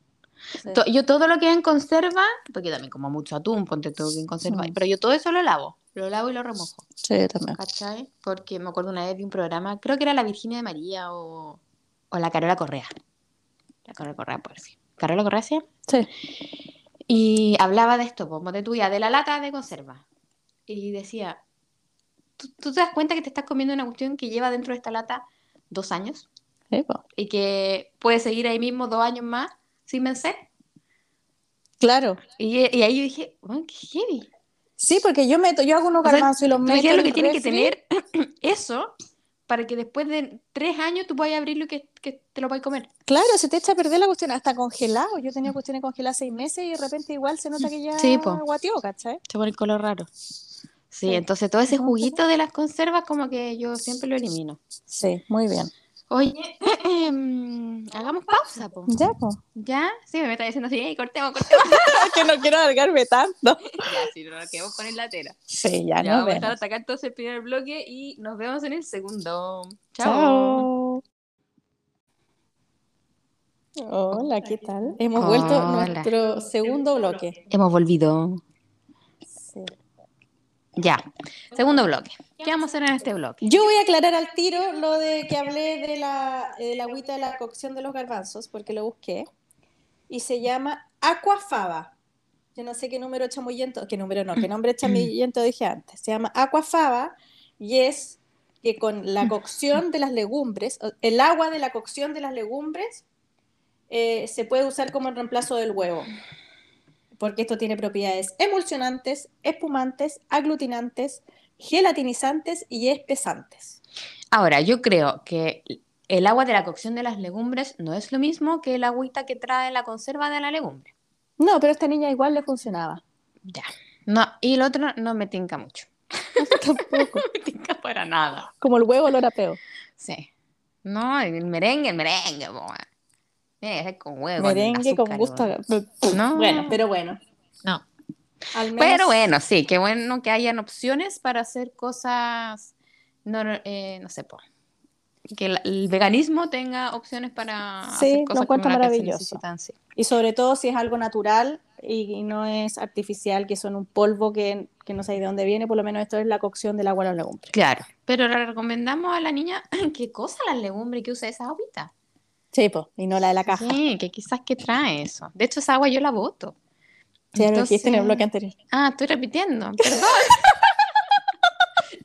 Speaker 2: Sí.
Speaker 1: To- Yo todo lo que en conserva, porque también como mucho atún, ponte todo que en conserva,
Speaker 2: Mm.
Speaker 1: pero yo todo eso lo lavo, lo lavo y lo remojo,
Speaker 2: Sí, también.
Speaker 1: ¿cachai? Porque me acuerdo una vez vi un programa, creo que era la Virginia de María o, o la Carola Correa. La Carola Correa, por decir. ¿Carola Correa sí?
Speaker 2: Sí.
Speaker 1: Y hablaba de esto, pues, de tuya, de la lata de conserva. Y decía, ¿tú, tú te das cuenta que te estás comiendo una cuestión que lleva dentro de esta lata dos años?
Speaker 2: Sí.
Speaker 1: Y que puede seguir ahí mismo dos años más sin vencer.
Speaker 2: Claro.
Speaker 1: Y, y ahí yo dije, bueno, qué heavy.
Speaker 2: Sí, porque yo meto, yo hago unos
Speaker 1: O sea,
Speaker 2: garbanzos y los
Speaker 1: ¿tú
Speaker 2: meto.
Speaker 1: lo que tiene que tener eso para que después de tres años tú puedas abrirlo y que, que te lo puedas comer?
Speaker 2: Claro, se te echa a perder la cuestión hasta congelado. Yo tenía cuestiones congeladas seis meses y de repente igual se nota que ya
Speaker 1: Sí, po.
Speaker 2: guateó, ¿cachai?
Speaker 1: Se pone el color raro. Sí,
Speaker 2: Sí.
Speaker 1: entonces todo ese juguito de las conservas como que yo siempre lo elimino.
Speaker 2: Sí, muy bien.
Speaker 1: Oye, em, hagamos pausa, po.
Speaker 2: Ya, pues.
Speaker 1: ¿Ya? Sí, me está diciendo así, "Ey, cortemos, cortemos.
Speaker 2: que no quiero alargarme tanto.
Speaker 1: ya, sí, no nos quedamos con el latera.
Speaker 2: Sí, ya,
Speaker 1: Ya,
Speaker 2: nos
Speaker 1: vamos a hasta acá entonces el primer bloque y nos vemos en el segundo. Chao.
Speaker 2: Chao. Hola, ¿qué tal? Hemos vuelto nuestro segundo bloque.
Speaker 1: Hemos volvido. Ya, segundo bloque. ¿Qué vamos a hacer en este bloque?
Speaker 2: Yo voy a aclarar al tiro lo de que hablé de la, de la agüita de la cocción de los garbanzos, porque lo busqué. Y se llama Aquafaba. Yo no sé qué número chamullento, qué número no, qué nombre chamullento dije antes. Se llama Aquafaba y es que con la cocción de las legumbres, el agua de la cocción de las legumbres eh, se puede usar como el reemplazo del huevo. Porque esto tiene propiedades emulsionantes, espumantes, aglutinantes, gelatinizantes y espesantes.
Speaker 1: Ahora, yo creo que el agua de la cocción de las legumbres no es lo mismo que el agüita que trae la conserva de la legumbre.
Speaker 2: No, pero a esta niña igual le funcionaba.
Speaker 1: Ya. No, y el otro no me tinca mucho.
Speaker 2: Tampoco.
Speaker 1: No me tinca para nada.
Speaker 2: Como el huevo a peo.
Speaker 1: Sí. No, el merengue, el merengue, po. Tiene que ser con huevo.
Speaker 2: Merengue con gusto. a-
Speaker 1: No.
Speaker 2: Bueno, pero bueno.
Speaker 1: No.
Speaker 2: Al menos-
Speaker 1: Pero bueno, sí, qué bueno que hayan opciones para hacer cosas, no, eh, no sé, po, que el, el veganismo tenga opciones para
Speaker 2: Sí,
Speaker 1: hacer
Speaker 2: lo
Speaker 1: cosas
Speaker 2: encuentro
Speaker 1: como las que se
Speaker 2: maravilloso.
Speaker 1: necesitan, sí.
Speaker 2: Y sobre todo si es algo natural y, y no es artificial, que son un polvo que, que no sé de dónde viene, por lo menos esto es la cocción del agua a las legumbres.
Speaker 1: Claro, pero le recomendamos a la niña que cosa las legumbres y que use esa agüita.
Speaker 2: Sí, po, y no la de la caja.
Speaker 1: Sí, que quizás que trae eso. De hecho, esa agua yo la voto.
Speaker 2: Sí, lo dijiste en el bloque anterior.
Speaker 1: Ah, estoy repitiendo, perdón.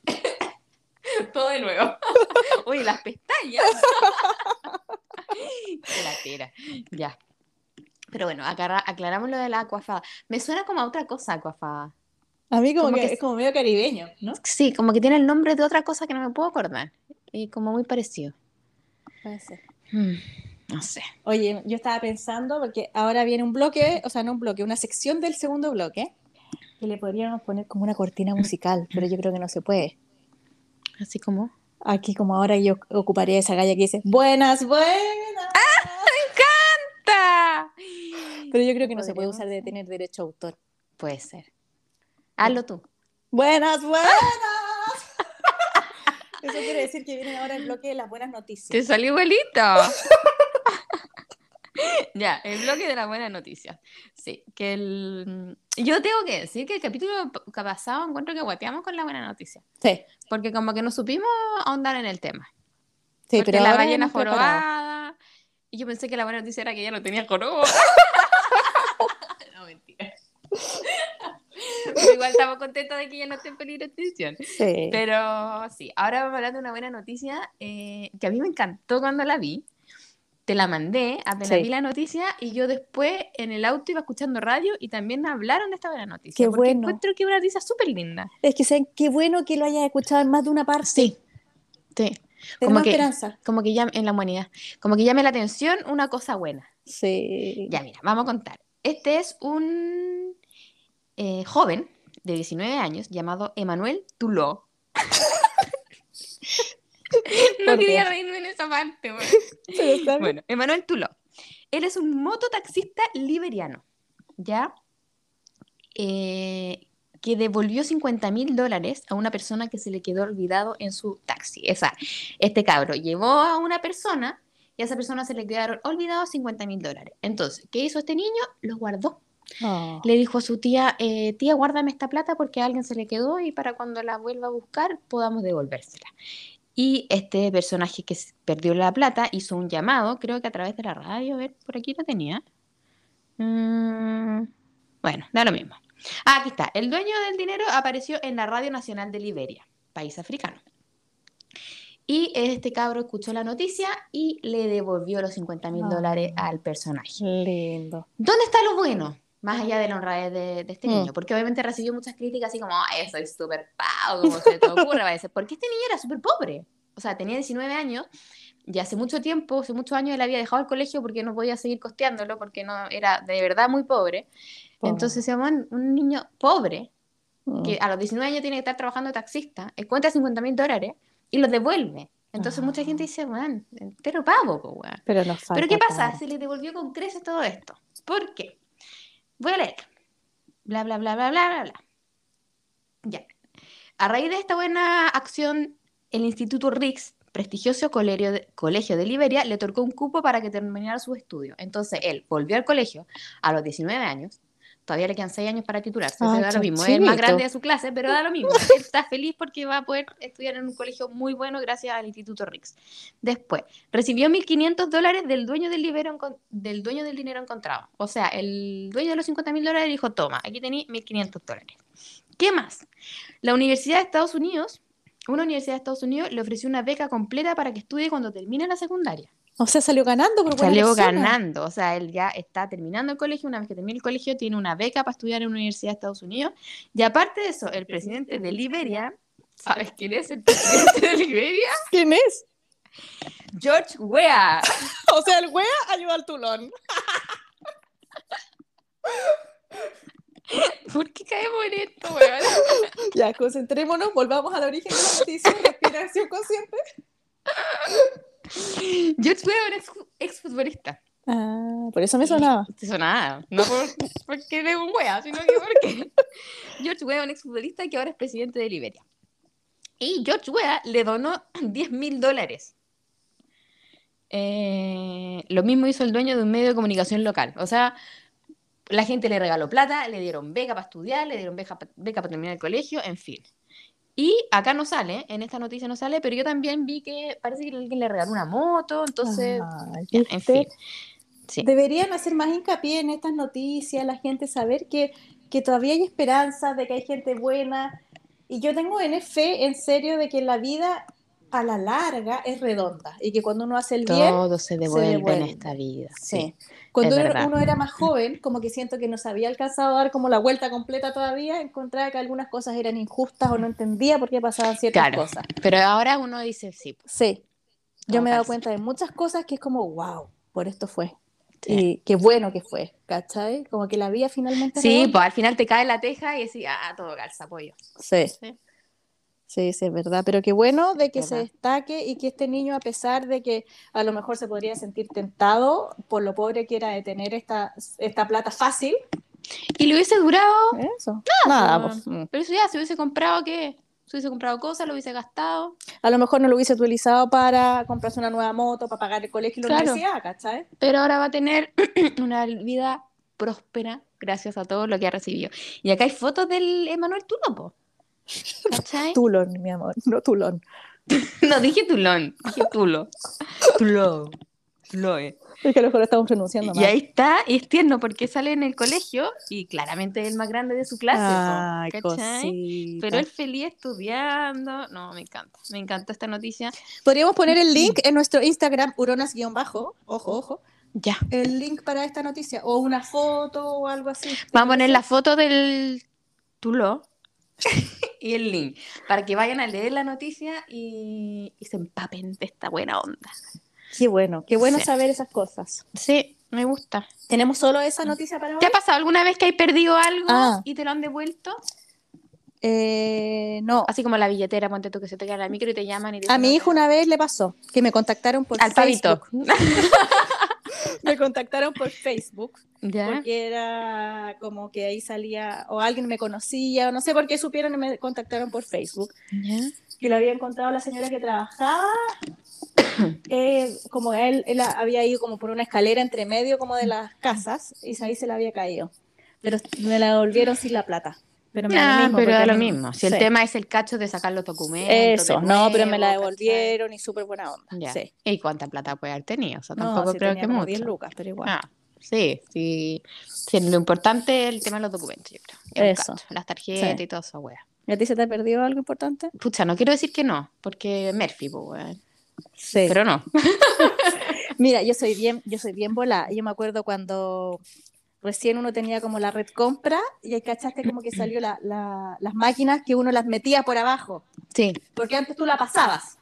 Speaker 1: Todo de nuevo. Uy, las pestañas. Qué latera. Ya. Pero bueno, aclara- aclaramos lo de la aquafaba. Me suena como a otra cosa, aquafaba.
Speaker 2: A mí como,
Speaker 1: Como
Speaker 2: que,
Speaker 1: que-
Speaker 2: es como medio caribeño, ¿no?
Speaker 1: Sí, como que tiene el nombre de otra cosa que no me puedo acordar. Y como muy parecido.
Speaker 2: Puede ser.
Speaker 1: Mm, no sé.
Speaker 2: Oye, yo estaba pensando, porque ahora viene un bloque, o sea, no un bloque, una sección del segundo bloque, que le podríamos poner como una cortina musical, pero yo creo que no se puede.
Speaker 1: Así como.
Speaker 2: Aquí como ahora yo ocuparía esa galla que dice, buenas, buenas.
Speaker 1: ¡Ta!
Speaker 2: Pero yo creo que no se puede usar de tener derecho a autor.
Speaker 1: Puede ser. Hazlo tú.
Speaker 2: Buenas, buenas. Eso quiere decir que viene ahora el bloque de las buenas
Speaker 1: Te
Speaker 2: noticias.
Speaker 1: salió igualito. ya, el bloque de las buenas noticias. Sí, que el... Yo tengo que decir que el capítulo que pasado encuentro que guateamos con la buena noticia.
Speaker 2: Sí,
Speaker 1: Porque como que no supimos ahondar en el tema.
Speaker 2: sí,
Speaker 1: porque
Speaker 2: pero
Speaker 1: la ballena jorobada. Y yo pensé que la buena noticia era que ella no tenía joroba. no, mentira. Pero igual estamos contentos de que ella no esté en peligro de extinción.
Speaker 2: Sí.
Speaker 1: Pero sí, ahora vamos a hablar de una buena noticia eh, que a mí me encantó cuando la vi. Te la mandé, apenas
Speaker 2: Sí.
Speaker 1: vi la noticia y yo después en el auto iba escuchando radio y también hablaron de esta buena noticia.
Speaker 2: Qué
Speaker 1: porque
Speaker 2: bueno.
Speaker 1: encuentro que una noticia súper linda.
Speaker 2: Es que saben qué bueno que lo hayas escuchado en más de una parte.
Speaker 1: Sí, sí.
Speaker 2: Tenemos
Speaker 1: que-
Speaker 2: esperanza.
Speaker 1: Como que llame, en la humanidad, como que llame la atención una cosa buena.
Speaker 2: Sí.
Speaker 1: Ya, mira, vamos a contar. Este es un eh, joven de 19 años llamado Emanuel Tuló. no
Speaker 2: ¿Por
Speaker 1: quería reírme en esa parte. Bueno, Emanuel Tuló. Él es un mototaxista liberiano, ¿ya? Eh, que devolvió 50 mil dólares a una persona que se le quedó olvidado en su taxi. O sea, este cabro llevó a una persona y a esa persona se le quedaron olvidados 50 mil dólares. Entonces, ¿qué hizo este niño? Los guardó.
Speaker 2: Oh.
Speaker 1: Le dijo a su tía, eh, tía, guárdame esta plata porque a alguien se le quedó y para cuando la vuelva a buscar podamos devolvérsela. Y este personaje que perdió la plata hizo un llamado, creo que a través de la radio, a ver, por aquí lo tenía. Mm, bueno, da lo mismo. Ah, aquí está. El dueño del dinero apareció en la Radio Nacional de Liberia, país africano. Y este cabro escuchó la noticia y le devolvió los 50 mil
Speaker 2: Ah.
Speaker 1: dólares al personaje.
Speaker 2: Lindo.
Speaker 1: ¿Dónde está lo bueno? Más allá de la honradez de, de este
Speaker 2: Mm.
Speaker 1: niño, porque obviamente recibió muchas críticas así como, "Ay, eso es súper pavo, como se te ocurre, a decir, porque este niño era súper pobre, o sea, tenía 19 años y hace mucho tiempo, hace muchos años él había dejado el colegio porque no podía seguir costeándolo, porque no era de verdad muy pobre,
Speaker 2: Pobre.
Speaker 1: entonces se llaman un niño pobre,
Speaker 2: Mm.
Speaker 1: que a los 19 años tiene que estar trabajando de taxista, encuentra 50 mil dólares y los devuelve. Entonces mucha gente
Speaker 2: Ah.
Speaker 1: dice, weón, entero pavo, weón.
Speaker 2: Pero nos falta
Speaker 1: Pero ¿qué pasa?
Speaker 2: tanto.
Speaker 1: Se le devolvió con creces todo esto. ¿Por qué? Voy a leer. Bla, bla, bla, bla, bla, bla. Ya. A raíz de esta buena acción, el Instituto Riggs, prestigioso colegio de, Liberia, le otorgó un cupo para que terminara sus estudios. Entonces él volvió al colegio a los 19 años. Todavía le quedan 6 años para titularse,
Speaker 2: Ah,
Speaker 1: da lo mismo. Es el más grande de su clase, pero da lo mismo. Está feliz porque va a poder estudiar en un colegio muy bueno gracias al Instituto Riggs. Después, recibió 1.500 dólares del dueño del, libero encon- del dueño del dinero encontrado. O sea, el dueño de los 50.000 dólares le dijo, toma, aquí tenéis 1.500 dólares. ¿Qué más? La Universidad de Estados Unidos, una universidad de Estados Unidos le ofreció una beca completa para que estudie cuando termine la secundaria.
Speaker 2: O sea, salió ganando por
Speaker 1: Salió ganando, o sea, él ya está terminando el colegio, una vez que termine el colegio tiene una beca para estudiar en una universidad de Estados Unidos. Y aparte de eso, el presidente de Liberia, ¿sabes quién es el presidente de Liberia?
Speaker 2: ¿Quién es?
Speaker 1: George Weah.
Speaker 2: O sea, el wea ayuda al tulón.
Speaker 1: ¿Por qué caemos en esto, weón?
Speaker 2: Ya, concentrémonos, volvamos al origen de la noticia, respiración consciente.
Speaker 1: George Weah era ex, exfutbolista.
Speaker 2: Ah, por eso me sonaba.
Speaker 1: Te sonaba, no por, porque eres un wea, sino que porque George Weah, un exfutbolista que ahora es presidente de Liberia. Y George Weah le donó 10 mil dólares. Eh, lo mismo hizo el dueño de un medio de comunicación local. O sea, la gente le regaló plata, le dieron beca para estudiar, le dieron beca, beca para terminar el colegio, en fin. Y acá no sale, en esta noticia no sale, pero yo también vi que parece que alguien le regaló una moto, entonces, ya, en fin. Sí.
Speaker 2: Deberían hacer más hincapié en estas noticias, la gente saber que, que todavía hay esperanza, de que hay gente buena. Y yo tengo en fe, en serio, de que la vida a la larga es redonda y que cuando uno hace el bien,
Speaker 1: Todo se devuelve,
Speaker 2: devuelve.
Speaker 1: en esta vida.
Speaker 2: sí. Cuando uno, era más joven, como que siento que no se había alcanzado a dar como la vuelta completa todavía, encontraba que algunas cosas eran injustas o no entendía por qué pasaban ciertas
Speaker 1: Claro.
Speaker 2: cosas.
Speaker 1: Pero ahora uno dice sí.
Speaker 2: Sí, yo me he dado cuenta de muchas cosas que es como, wow, por esto fue.
Speaker 1: Sí.
Speaker 2: Y qué bueno que fue, ¿cachai? Como que la vida finalmente...
Speaker 1: Sí, pues al final te cae la teja y decís, ah, todo calza, pollo.
Speaker 2: Sí,
Speaker 1: Sí.
Speaker 2: Sí, sí, es verdad. Pero qué bueno de que se destaque y que este niño, a pesar de que a lo mejor se podría sentir tentado por lo pobre que era de tener esta, esta plata fácil,
Speaker 1: Y le hubiese durado,
Speaker 2: eso, nada,
Speaker 1: pues.
Speaker 2: pues, mm.
Speaker 1: pero eso ya, se hubiese comprado, ¿qué? Se hubiese comprado cosas, lo hubiese gastado.
Speaker 2: a lo mejor no lo hubiese utilizado para comprarse una nueva moto, para pagar el colegio y la
Speaker 1: Claro.
Speaker 2: universidad, ¿cachai?
Speaker 1: Pero ahora va a tener una vida próspera gracias a todo lo que ha recibido. Y acá hay fotos del Emanuel Tulo, po. ¿Cachai?
Speaker 2: Tulón, mi amor, no tulón.
Speaker 1: No, dije Tulón, dije Tulo. Tulo. Tulo, eh.
Speaker 2: Es que a lo mejor estamos pronunciando mal.
Speaker 1: Y ahí está, y es tierno porque sale en el colegio y claramente es el más grande de su clase.
Speaker 2: Ay.
Speaker 1: Pero él feliz estudiando. No, me encanta. Me encantó esta noticia.
Speaker 2: Podríamos poner el link en nuestro Instagram, uronas-bajo, ojo, ojo,
Speaker 1: Ya.
Speaker 2: el link para esta noticia, o una foto o algo así.
Speaker 1: Vamos a poner la foto del Tulo y el link para que vayan a leer la noticia y, y se empapen de esta buena onda.
Speaker 2: Qué bueno, qué bueno
Speaker 1: Sí.
Speaker 2: saber esas cosas.
Speaker 1: Sí, me gusta.
Speaker 2: ¿Tenemos solo esa noticia para hoy?
Speaker 1: ¿Te ha pasado alguna vez que hay perdido algo
Speaker 2: Ah.
Speaker 1: y te lo han devuelto?
Speaker 2: Eh, no.
Speaker 1: Así como la billetera, ponte tú que se te queda en la micro y te llaman y te
Speaker 2: A mi
Speaker 1: "No,
Speaker 2: hijo una vez le pasó que me contactaron por
Speaker 1: Al.
Speaker 2: Facebook. Me contactaron por Facebook
Speaker 1: ¿Ya?
Speaker 2: porque era como que ahí salía o alguien me conocía o no sé por qué supieron y me contactaron por Facebook.
Speaker 1: ¿Ya?
Speaker 2: que lo había encontrado la señora que trabajaba, eh, como él, él había ido como por una escalera entre medio como de las casas y ahí se le había caído. Pero me la devolvieron sin la plata. Pero me da lo mismo.
Speaker 1: pero da lo mismo. Si el
Speaker 2: sí.
Speaker 1: tema es el cacho de sacar los documentos.
Speaker 2: Eso,
Speaker 1: de
Speaker 2: no, pero me la
Speaker 1: nuevo,
Speaker 2: devolvieron y súper buena onda. Sí.
Speaker 1: ¿Y cuánta plata puede haber tenido? O sea,
Speaker 2: No,
Speaker 1: tampoco
Speaker 2: sí
Speaker 1: creo
Speaker 2: tenía
Speaker 1: que
Speaker 2: como
Speaker 1: mucho.
Speaker 2: 10 lucas, pero igual.
Speaker 1: Ah, sí, sí, sí, Lo importante es el tema de los documentos, yo creo. El
Speaker 2: Eso.
Speaker 1: cacho, las tarjetas
Speaker 2: Sí.
Speaker 1: y todo eso, wea.
Speaker 2: ¿Y a ti se te ha perdido algo importante?
Speaker 1: Pucha, no quiero decir que no, porque Murphy, pues, weón.
Speaker 2: Sí.
Speaker 1: Pero no.
Speaker 2: Mira, yo soy bien, yo soy bien volada. Yo me acuerdo cuando recién uno tenía como la red compra y ahí cachaste como que salió la, la, las máquinas que uno las metía por abajo.
Speaker 1: Sí.
Speaker 2: Porque antes tú la pasabas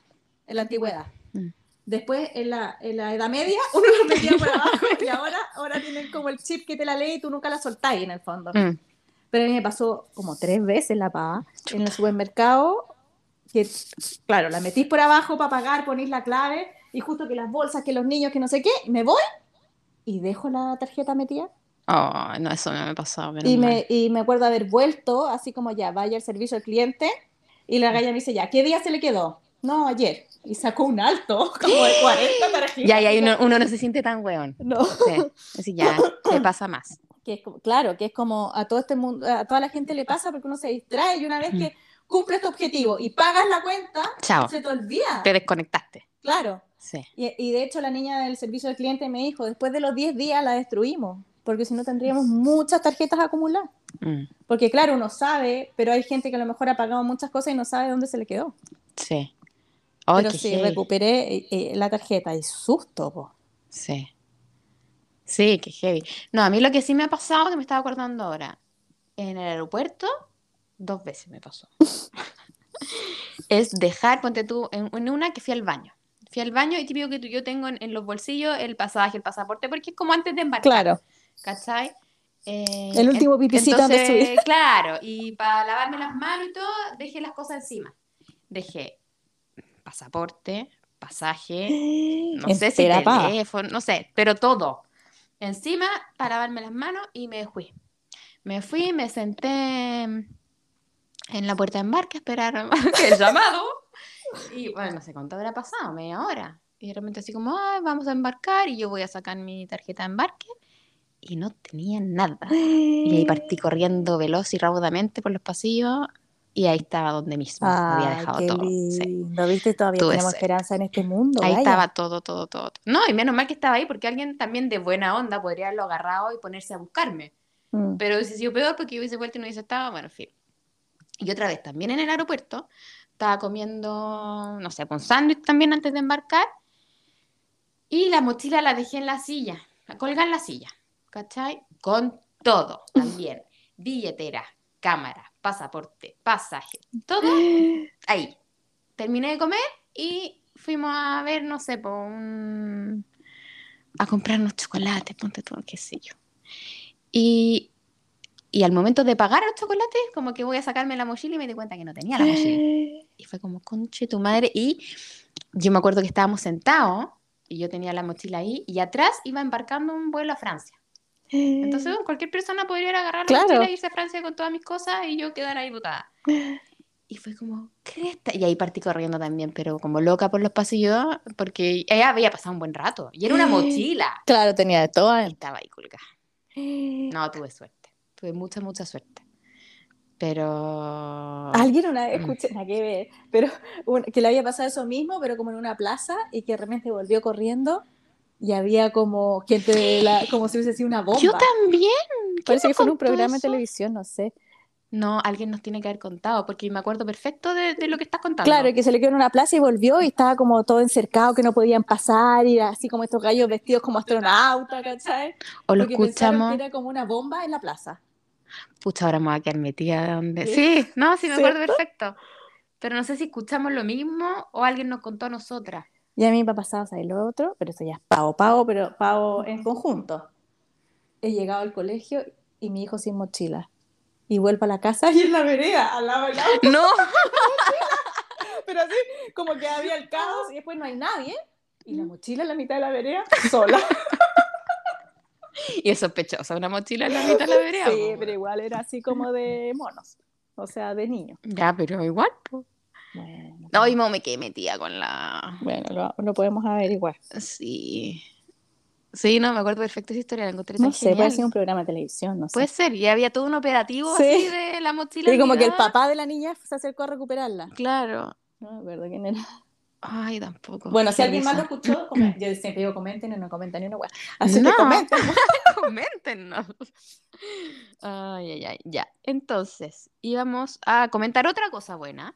Speaker 2: en la antigüedad.
Speaker 1: Mm.
Speaker 2: Después, en la, en la Edad Media, uno la metía por abajo y ahora, ahora tienen como el chip que te la lee y tú nunca la soltáis en el fondo.
Speaker 1: Mm.
Speaker 2: Pero a mí me pasó como tres veces la paga en el supermercado, que claro, la metís por abajo para pagar, ponís la clave y justo que las bolsas, que los niños, que no sé qué, me voy y dejo la tarjeta metida.
Speaker 1: Oh, no, eso no me pasó. menos
Speaker 2: Y me, y me acuerdo haber vuelto, así como ya, vaya al servicio al cliente, y la galla me dice, ya, ¿qué día se le quedó? No, ayer. Y sacó un alto, como de 40 tarjetas.
Speaker 1: Ya, y ahí uno, uno no se siente tan weón.
Speaker 2: No.
Speaker 1: Sí. Así ya, le pasa más.
Speaker 2: Que es como- claro, que es como a todo este mundo, a toda la gente le pasa porque uno se distrae y una vez que cumples tu objetivo y pagas la cuenta,
Speaker 1: Chao.
Speaker 2: se te olvida.
Speaker 1: Te desconectaste.
Speaker 2: Claro.
Speaker 1: Sí.
Speaker 2: Y, y de hecho la niña del servicio al cliente me dijo, después de los 10 días la destruimos, porque si no tendríamos muchas tarjetas acumuladas.
Speaker 1: Mm,
Speaker 2: Porque claro, uno sabe, pero hay gente que a lo mejor ha pagado muchas cosas y no sabe dónde se le quedó.
Speaker 1: sí. Oh,
Speaker 2: pero sí, recuperé eh, eh, la tarjeta y susto. po.
Speaker 1: Sí. Sí, qué heavy. No, a mí lo que sí me ha pasado, que me estaba acordando ahora, en el aeropuerto, dos veces me pasó. es dejar, ponte tú, en, en una que fui al baño. Fui al baño y típico que tú- yo tengo en, en los bolsillos el pasaje, el pasaporte, porque es como antes de embarcar.
Speaker 2: Claro.
Speaker 1: ¿Cachai? Eh,
Speaker 2: El último pipicito antes de
Speaker 1: entonces,
Speaker 2: subir.
Speaker 1: Claro, y para lavarme las manos y todo, dejé las cosas encima. Dejé pasaporte, pasaje, no sé si teléfono, no sé, pero todo. Encima para lavarme las manos y me fui. Me fui, me senté en la puerta de embarque a esperar el llamado. Y bueno, no sé cuánto habrá pasado, media hora. Y de repente así como, "Ay, vamos a embarcar y yo voy a sacar mi tarjeta de embarque. Y no tenía nada. Y ahí partí corriendo veloz y raudamente por los pasillos y ahí estaba donde mismo. había
Speaker 2: Ay,
Speaker 1: dejado
Speaker 2: qué
Speaker 1: todo. sí.
Speaker 2: lindo. ¿Viste? Todavía
Speaker 1: Tuve
Speaker 2: tenemos
Speaker 1: suerte.
Speaker 2: esperanza en este mundo.
Speaker 1: Ahí
Speaker 2: vaya.
Speaker 1: estaba todo, todo, todo. todo. No, y menos mal que estaba ahí porque alguien también de buena onda podría haberlo agarrado y ponerse a buscarme.
Speaker 2: Mm.
Speaker 1: Pero hubiese sido peor porque yo hubiese vuelto y no hubiese estado, bueno, en fin. Y otra vez, también en el aeropuerto, estaba comiendo, no sé, un sándwich también antes de embarcar. Y la mochila la dejé en la silla, la colgué en la silla, ¿cachai? Con todo también. Billetera, cámara, pasaporte, pasaje, todo ahí. Terminé de comer y fuimos a ver, no sé, por un... a comprarnos chocolates, ponte tú, qué sé yo. Y, y al momento de pagar los chocolates, como que voy a sacarme la mochila y me di cuenta que no tenía la mochila. Y fue como, conche tu madre. Y yo me acuerdo que estábamos sentados y yo tenía la mochila ahí y atrás iba embarcando un vuelo a Francia. Entonces, bueno, cualquier persona podría ir a agarrar la
Speaker 2: Claro.
Speaker 1: mochila e irse a Francia con todas mis cosas y yo quedar ahí botada. Y fue como, cresta. Y ahí partí corriendo también, pero como loca por los pasillos, porque ella había pasado un buen rato. Y era una mochila.
Speaker 2: Claro, tenía de todo.
Speaker 1: Y estaba ahí colgada. No, tuve suerte. Tuve mucha, mucha suerte. Pero.
Speaker 2: Alguien una vez
Speaker 1: Mm.
Speaker 2: escuché, nada que ver, pero un- que le había pasado eso mismo, pero como en una plaza y que de repente volvió corriendo y había como gente de la, como si hubiese sido una bomba.
Speaker 1: Yo también. ¿Quién
Speaker 2: Parece que fue en un programa de televisión, no sé.
Speaker 1: No, alguien nos tiene que haber contado, porque me acuerdo perfecto de, de lo que estás contando.
Speaker 2: Claro, y que se le quedó en una plaza y volvió y estaba como todo encercado, que no podían pasar, y así como estos gallos vestidos como astronautas, ¿cachai?
Speaker 1: o lo
Speaker 2: Porque
Speaker 1: escuchamos.
Speaker 2: que era como una bomba en la plaza.
Speaker 1: Pucha, ahora me voy a quedar metida donde.
Speaker 2: Sí.
Speaker 1: Sí, no, sí, me acuerdo perfecto. Pero no sé si escuchamos lo mismo o alguien nos contó a nosotras.
Speaker 2: Y a mí me ha pasado, ¿sabes lo otro? Pero eso ya es pavo, pavo, pero pavo en conjunto. He llegado al colegio y mi hijo sin mochila. Y vuelvo a la casa y en la vereda, al lado del auto.
Speaker 1: No,
Speaker 2: Pero así, como que había el caos y después no hay nadie. Y la mochila en la mitad de la vereda, sola.
Speaker 1: y es sospechosa, una mochila en la mitad de la vereda.
Speaker 2: Sí,
Speaker 1: po,
Speaker 2: pero igual era así como de monos. O sea, de niños.
Speaker 1: Ya, pero igual. po.
Speaker 2: Bueno,
Speaker 1: No, y me quedé metida con la.
Speaker 2: bueno lo, lo podemos averiguar.
Speaker 1: Sí. Sí, no, me acuerdo perfecto esa historia, la encontré
Speaker 2: No
Speaker 1: tan
Speaker 2: sé, puede
Speaker 1: genial.
Speaker 2: ser un programa de televisión, no sé.
Speaker 1: Puede ser, y había todo un operativo
Speaker 2: Sí.
Speaker 1: así de la mochila.
Speaker 2: y como que el papá de la niña se acercó a recuperarla.
Speaker 1: Claro.
Speaker 2: No me acuerdo quién era.
Speaker 1: Ay, tampoco.
Speaker 2: Bueno, si alguien más lo escuchó, yo siempre digo comenten no comentan ni una hueá. Así
Speaker 1: No.
Speaker 2: que comenten.
Speaker 1: Coméntenos. Ay, ay, ay, ya. Entonces, íbamos a comentar otra cosa buena.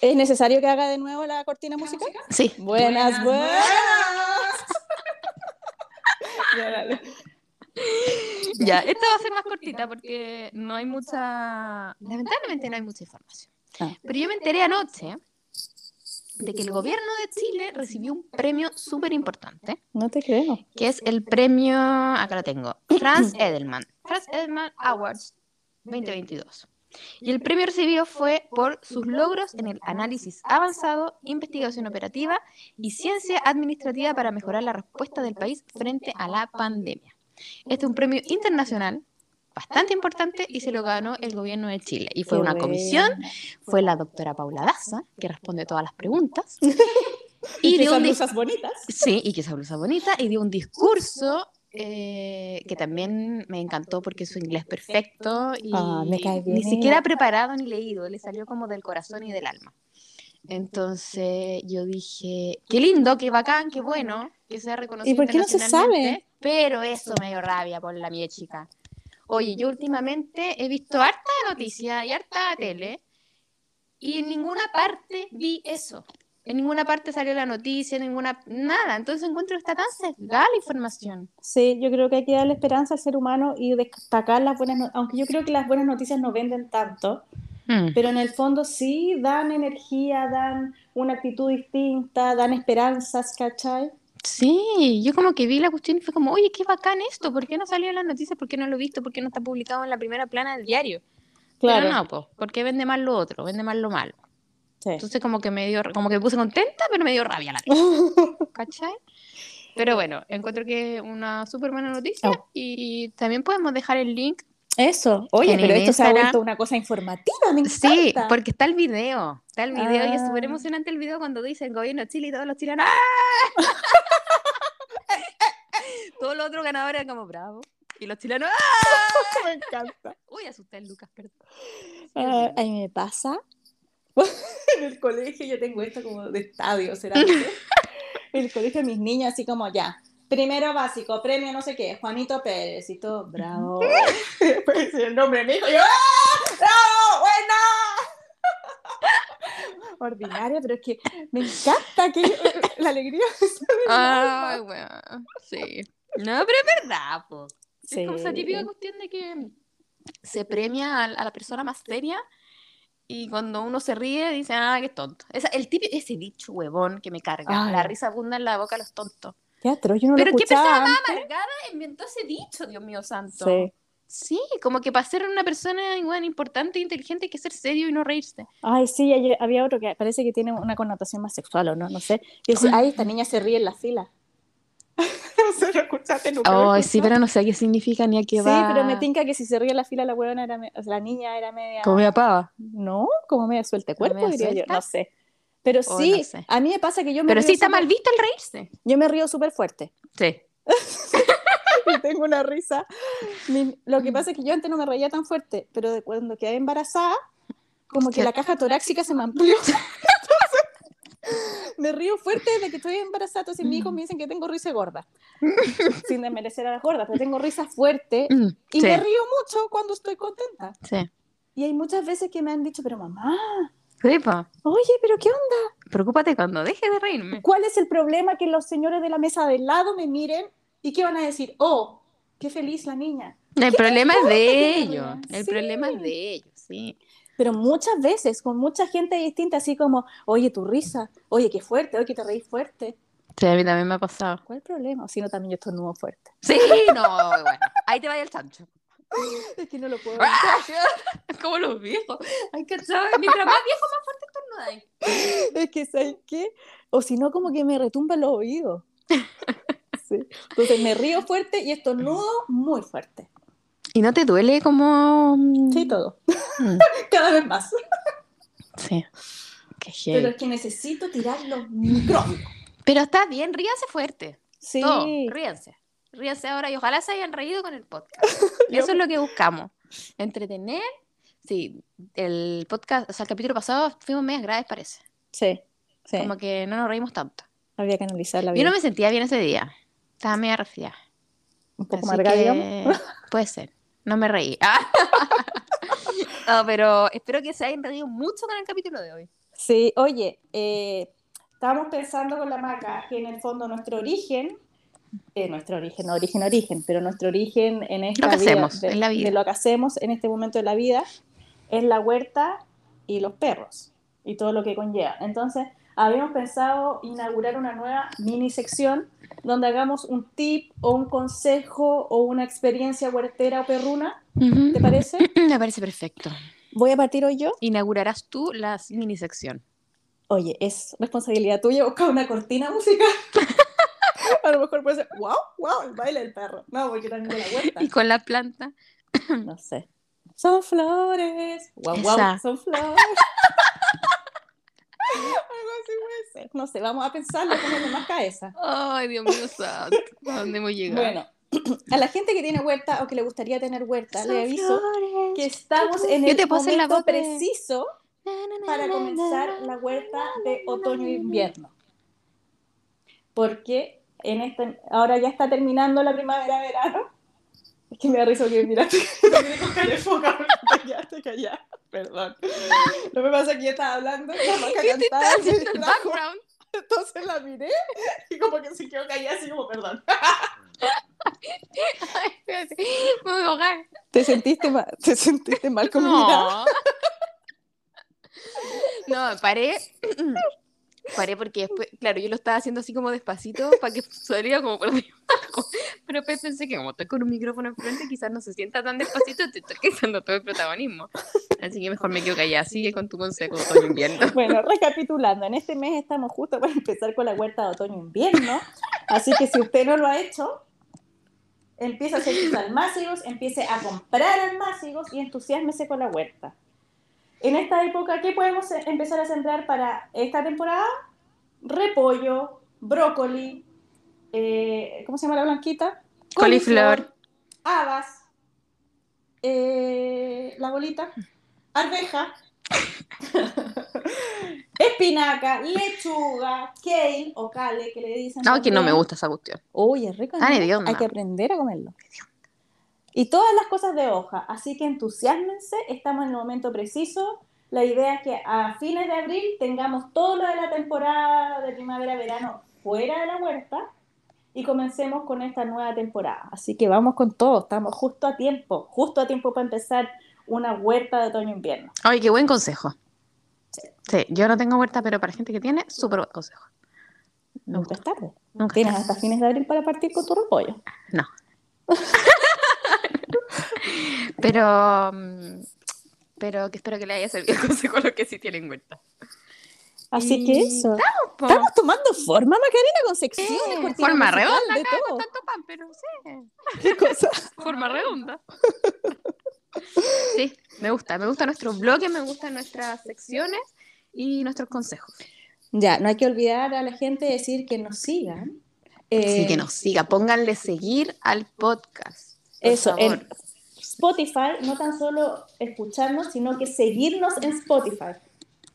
Speaker 2: ¿Es necesario que haga de nuevo la cortina musical?
Speaker 1: Sí.
Speaker 2: Buenas,
Speaker 1: Buenas,
Speaker 2: buenas. Ya, dale.
Speaker 1: Ya, esta va a ser más cortita porque no hay mucha. Lamentablemente no hay mucha información.
Speaker 2: Ah.
Speaker 1: Pero yo me enteré anoche de que el gobierno de Chile recibió un premio súper importante,
Speaker 2: No te creo.
Speaker 1: que es el premio. Acá lo tengo. Franz Edelman. Franz Edelman Awards 2022. Y el premio recibido fue por sus logros en el análisis avanzado, investigación operativa y ciencia administrativa para mejorar la respuesta del país frente a la pandemia. Este es un premio internacional bastante importante y se lo ganó el gobierno de Chile. Y fue
Speaker 2: Qué
Speaker 1: una comisión, fue la doctora Paula Daza, que responde todas las preguntas.
Speaker 2: Y,
Speaker 1: y
Speaker 2: que
Speaker 1: dio
Speaker 2: blusas bonitas.
Speaker 1: Sí, y que esa blusa bonita, y dio un discurso eh, que también me encantó porque su inglés perfecto y
Speaker 2: Ah, me cae bien
Speaker 1: ni siquiera preparado ni leído, le salió como del corazón y del alma. Entonces yo dije, qué lindo, qué bacán, qué bueno que sea reconocido
Speaker 2: ¿Y por qué no se sabe?
Speaker 1: Pero eso me dio rabia por la mía chica. Oye, yo últimamente he visto harta noticia y harta tele y en ninguna parte vi eso. En ninguna parte salió la noticia, ninguna nada. Entonces encuentro que está tan sesgada la información.
Speaker 2: Sí, yo creo que hay que darle esperanza al ser humano y destacar las buenas, no- aunque yo creo que las buenas noticias no venden tanto, pero en el fondo sí dan energía, dan una actitud distinta, dan esperanzas, ¿cachai?
Speaker 1: Sí, yo como que vi la cuestión y fue como, oye, qué bacán esto, ¿por qué no salió en las noticias? ¿Por qué no lo he visto? ¿Por qué no está publicado en la primera plana del diario?
Speaker 2: Claro.
Speaker 1: Pero no, pues, porque vende más lo otro, vende más lo malo.
Speaker 2: Sí.
Speaker 1: Entonces como que me dio, como que me puse contenta, pero me dio rabia la vez, ¿cachai? Pero bueno, encuentro que es una súper buena noticia
Speaker 2: Oh.
Speaker 1: y también podemos dejar el link.
Speaker 2: Eso, oye, pero esto se ha
Speaker 1: Instagram-
Speaker 2: vuelto una cosa informativa, me encanta.
Speaker 1: Sí, porque está el video, está el video y es súper
Speaker 2: Ah.
Speaker 1: emocionante el video cuando dice el gobierno de Chile y todos los chilenos ¡ah! Todos los otros ganadores eran como bravo. Y los chilenos ¡ah!
Speaker 2: me encanta.
Speaker 1: Uy, asusté al Lucas, perdón.
Speaker 2: Ah, a mí me pasa. en el colegio yo tengo esto como de estadio, ¿será? En el colegio mis niños así como ya. Primero básico, premio no sé qué, Juanito Pérez y todo, bravo. Después el nombre de mi hijo yo, ¡ah! ¡Bravo! ¡Buena! Ordinaria, pero es que me encanta que la alegría.
Speaker 1: Ay, bueno, sí. No, pero es verdad, po. Es como esa
Speaker 2: Sí.
Speaker 1: típica cuestión de que se premia a, a la persona más seria y cuando uno se ríe dice, ah, qué tonto. Esa, el típico, ese dicho huevón que me carga.
Speaker 2: Ay.
Speaker 1: La risa abunda en la boca de los tontos.
Speaker 2: Qué atroz, yo no
Speaker 1: Pero
Speaker 2: lo
Speaker 1: qué persona más amargada inventó ese dicho, Dios mío santo.
Speaker 2: Sí.
Speaker 1: Sí, como que para ser una persona igual importante e inteligente hay que ser serio y no reírse.
Speaker 2: Ay, sí, había otro que parece que tiene una connotación más sexual o no, no sé. Que dice, ay, esta niña se ríe en la fila. no sé, lo escuchaste nunca.
Speaker 1: Ay, sí, pero no sé qué significa ni a qué
Speaker 2: Sí,
Speaker 1: va.
Speaker 2: pero me tinca que si se ríe la fila la huevona era, me- o sea, la niña era media...
Speaker 1: Como media pava.
Speaker 2: No, como media suelta cuerpo,
Speaker 1: media
Speaker 2: diría yo, no sé. Pero
Speaker 1: Oh,
Speaker 2: sí,
Speaker 1: no sé.
Speaker 2: a mí me pasa que yo me
Speaker 1: Pero
Speaker 2: río
Speaker 1: sí está mal visto el reírse.
Speaker 2: Yo me río súper fuerte.
Speaker 1: Sí.
Speaker 2: y tengo una risa. Mi- lo que pasa es que yo antes no me reía tan fuerte, pero de cuando quedé embarazada, como que la caja torácica se me amplió. Me río fuerte desde que estoy embarazada. Entonces, mis hijos me dicen que tengo risa gorda. Sin desmerecer a las gordas, pero tengo risa fuerte
Speaker 1: Mm,
Speaker 2: y
Speaker 1: sí,
Speaker 2: me río mucho cuando estoy contenta.
Speaker 1: sí.
Speaker 2: Y hay muchas veces que me han dicho, pero mamá,
Speaker 1: po.
Speaker 2: oye, pero ¿qué onda?
Speaker 1: Preocúpate cuando deje de reírme.
Speaker 2: ¿Cuál es el problema que los señores de la mesa del lado me miren y qué van a decir? Oh, qué feliz la niña.
Speaker 1: El problema es de ellos. El
Speaker 2: Sí.
Speaker 1: problema es de ellos, sí.
Speaker 2: Pero muchas veces, con mucha gente distinta, así como, oye, tu risa, oye, qué fuerte, oye, que te reís fuerte.
Speaker 1: Sí, a mí también me ha pasado.
Speaker 2: ¿Cuál es el problema? Si no, también yo estornudo fuerte.
Speaker 1: Sí, no, bueno. Ahí te vaya el chancho.
Speaker 2: Es que no lo puedo
Speaker 1: Como los viejos. Ay, cachado. Mientras más viejo, más fuerte estornudáis.
Speaker 2: Es que, ¿sabes qué? O si no, como que me retumban los oídos. Sí. Entonces me río fuerte y estornudo muy fuerte.
Speaker 1: ¿Y no te duele como...?
Speaker 2: Sí, todo.
Speaker 1: Mm,
Speaker 2: Cada vez más.
Speaker 1: Sí. Qué
Speaker 2: Pero es que necesito tirar los micrófonos.
Speaker 1: Pero está bien, ríanse fuerte.
Speaker 2: Sí.
Speaker 1: Todo, ríanse. Ríanse ahora y ojalá se hayan reído con el podcast.
Speaker 2: Yo-
Speaker 1: Eso es lo que buscamos. Entretener. Sí, el podcast, o sea, el capítulo pasado fuimos medias graves, parece.
Speaker 2: Sí. sí.
Speaker 1: Como que no nos reímos tanto.
Speaker 2: Había que analizar la
Speaker 1: Yo
Speaker 2: vida.
Speaker 1: no me sentía bien ese día. Estaba media resfriada.
Speaker 2: Un poco amarga,
Speaker 1: que puede ser. No me reí. no, pero espero que se hayan reído mucho con el capítulo de hoy.
Speaker 2: Sí, oye, eh, estábamos pensando con la maca que en el fondo nuestro origen eh, nuestro origen, no origen, origen, pero nuestro origen en esta
Speaker 1: Lo que
Speaker 2: vida,
Speaker 1: hacemos
Speaker 2: de,
Speaker 1: en la vida.
Speaker 2: de lo que hacemos en este momento de la vida, es la huerta y los perros y todo lo que conlleva. Entonces, habíamos pensado inaugurar una nueva mini sección donde hagamos un tip o un consejo o una experiencia huertera o perruna. ¿Te parece?
Speaker 1: Me parece perfecto.
Speaker 2: Voy a partir hoy yo.
Speaker 1: Inaugurarás tú la mini sección.
Speaker 2: Oye, es responsabilidad tuya buscar una cortina musical. a lo mejor puede ser, wow, wow, el baile del perro. No, porque también de la huerta.
Speaker 1: Y con la planta.
Speaker 2: No sé. Son flores. Wow, wow, son flores. Algo así puede ser. No sé, vamos a pensarlo como más cabeza.
Speaker 1: Ay, Dios mío santo. ¿A dónde hemos llegado?
Speaker 2: Bueno, a la gente que tiene huerta o que le gustaría tener huerta, le aviso que estamos en el
Speaker 1: la
Speaker 2: momento preciso para comenzar la huerta de otoño e invierno. Porque en este, ahora ya está terminando la primavera-verano. Que me da risa que mira, te de foca porque te quedaste callada. Perdón. Lo que pasa es que yo estaba hablando, la vaca
Speaker 1: ¿Qué te
Speaker 2: cantaba
Speaker 1: estás
Speaker 2: así
Speaker 1: haciendo el background?
Speaker 2: entonces la miré y como que se quedó callada así como perdón.
Speaker 1: Ay. Me voy a ahogar.
Speaker 2: ¿Te sentiste mal, te sentiste mal con mi mirada?
Speaker 1: No. No, paré. Paré porque después, claro, yo lo estaba haciendo así como despacito para que saliera como por debajo. Pero después pensé que como estoy con un micrófono enfrente, quizás no se sienta tan despacito, te estoy quitando todo el protagonismo. Así que mejor me quedo callada. Sigue con tu consejo todo invierno.
Speaker 2: Bueno, recapitulando, en este mes estamos justo para empezar con la huerta de otoño-invierno, así que si usted no lo ha hecho, empiece a hacer sus almácigos, empiece a comprar almácigos y entusiasmese con la huerta. En esta época, ¿qué podemos eh, empezar a sembrar para esta temporada? Repollo, brócoli, eh, ¿cómo se llama la blanquita?
Speaker 1: Coliflor.
Speaker 2: habas, eh, la bolita, arveja, espinaca, lechuga, kale o kale, que le dicen.
Speaker 1: No, que no me gusta esa cuestión.
Speaker 2: Uy, es rico.
Speaker 1: Ah.
Speaker 2: Hay que aprender a comerlo. Y todas las cosas de hoja. Así que entusiasmense, estamos en el momento preciso. La idea es que a fines de abril tengamos todo lo de la temporada de primavera-verano fuera de la huerta y comencemos con esta nueva temporada. Así que vamos con todo, estamos justo a tiempo, justo a tiempo para empezar una huerta de otoño-invierno.
Speaker 1: Ay, qué buen consejo. Sí, yo no tengo huerta, pero para gente que tiene, súper buen consejo.
Speaker 2: Nunca es tarde.
Speaker 1: Nunca
Speaker 2: Tienes
Speaker 1: está-
Speaker 2: hasta fines de abril para partir con tu repollo.
Speaker 1: No. pero, mm, pero que espero que le haya servido el consejo a los que sí tienen huerta.
Speaker 2: Así
Speaker 1: Y
Speaker 2: que eso.
Speaker 1: Po.
Speaker 2: Estamos tomando forma, Macarena, con secciones.
Speaker 1: Eh, forma redonda
Speaker 2: de todo.
Speaker 1: no tanto pan, pero sí.
Speaker 2: ¿Qué cosa?
Speaker 1: Forma redonda. Sí, me gusta. Me gusta nuestro bloque, me gustan nuestras secciones y nuestros consejos.
Speaker 2: Ya, no hay que olvidar a la gente decir que nos sigan. Eh,
Speaker 1: que nos siga, pónganle seguir al podcast.
Speaker 2: Eso,
Speaker 1: favor.
Speaker 2: en Spotify, no tan solo escucharnos, sino que seguirnos en Spotify.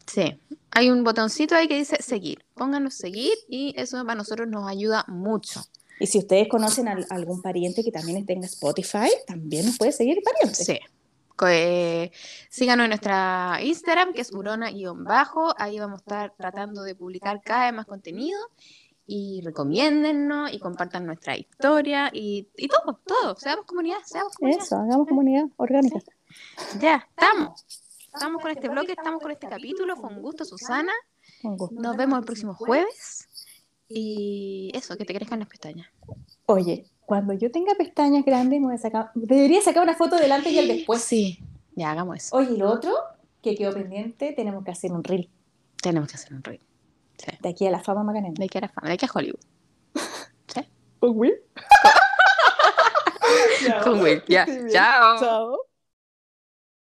Speaker 1: Sí, hay un botoncito ahí que dice seguir. Pónganos seguir y eso para nosotros nos ayuda mucho.
Speaker 2: Y si ustedes conocen a algún pariente que también tenga Spotify, también nos puede seguir pariente.
Speaker 1: Sí. Eh, síganos en nuestra Instagram, que es urona-bajo. Ahí vamos a estar tratando de publicar cada vez más contenido. Y recomiéndennos y compartan nuestra historia y, y todo, todo. Seamos comunidad, seamos comunidad.
Speaker 2: Eso, hagamos comunidad orgánica.
Speaker 1: Ya, estamos. Estamos con este bloque, estamos con este capítulo. Fue un gusto, Susana.
Speaker 2: Con gusto.
Speaker 1: Nos vemos el próximo jueves. Y eso, que te crezcan las pestañas.
Speaker 2: Oye, cuando yo tenga pestañas grandes, me voy a sacar, debería sacar una foto del antes y el después.
Speaker 1: sí, ya hagamos eso.
Speaker 2: Oye, y lo otro que quedó pendiente, tenemos que hacer un reel
Speaker 1: Tenemos que hacer un reel. Sí.
Speaker 2: de aquí a la fama Macarena.
Speaker 1: De aquí a la fama, de aquí a Hollywood. Sí.
Speaker 2: ¿Con Will?
Speaker 1: Con Will. Ya. Chao.
Speaker 2: Chao.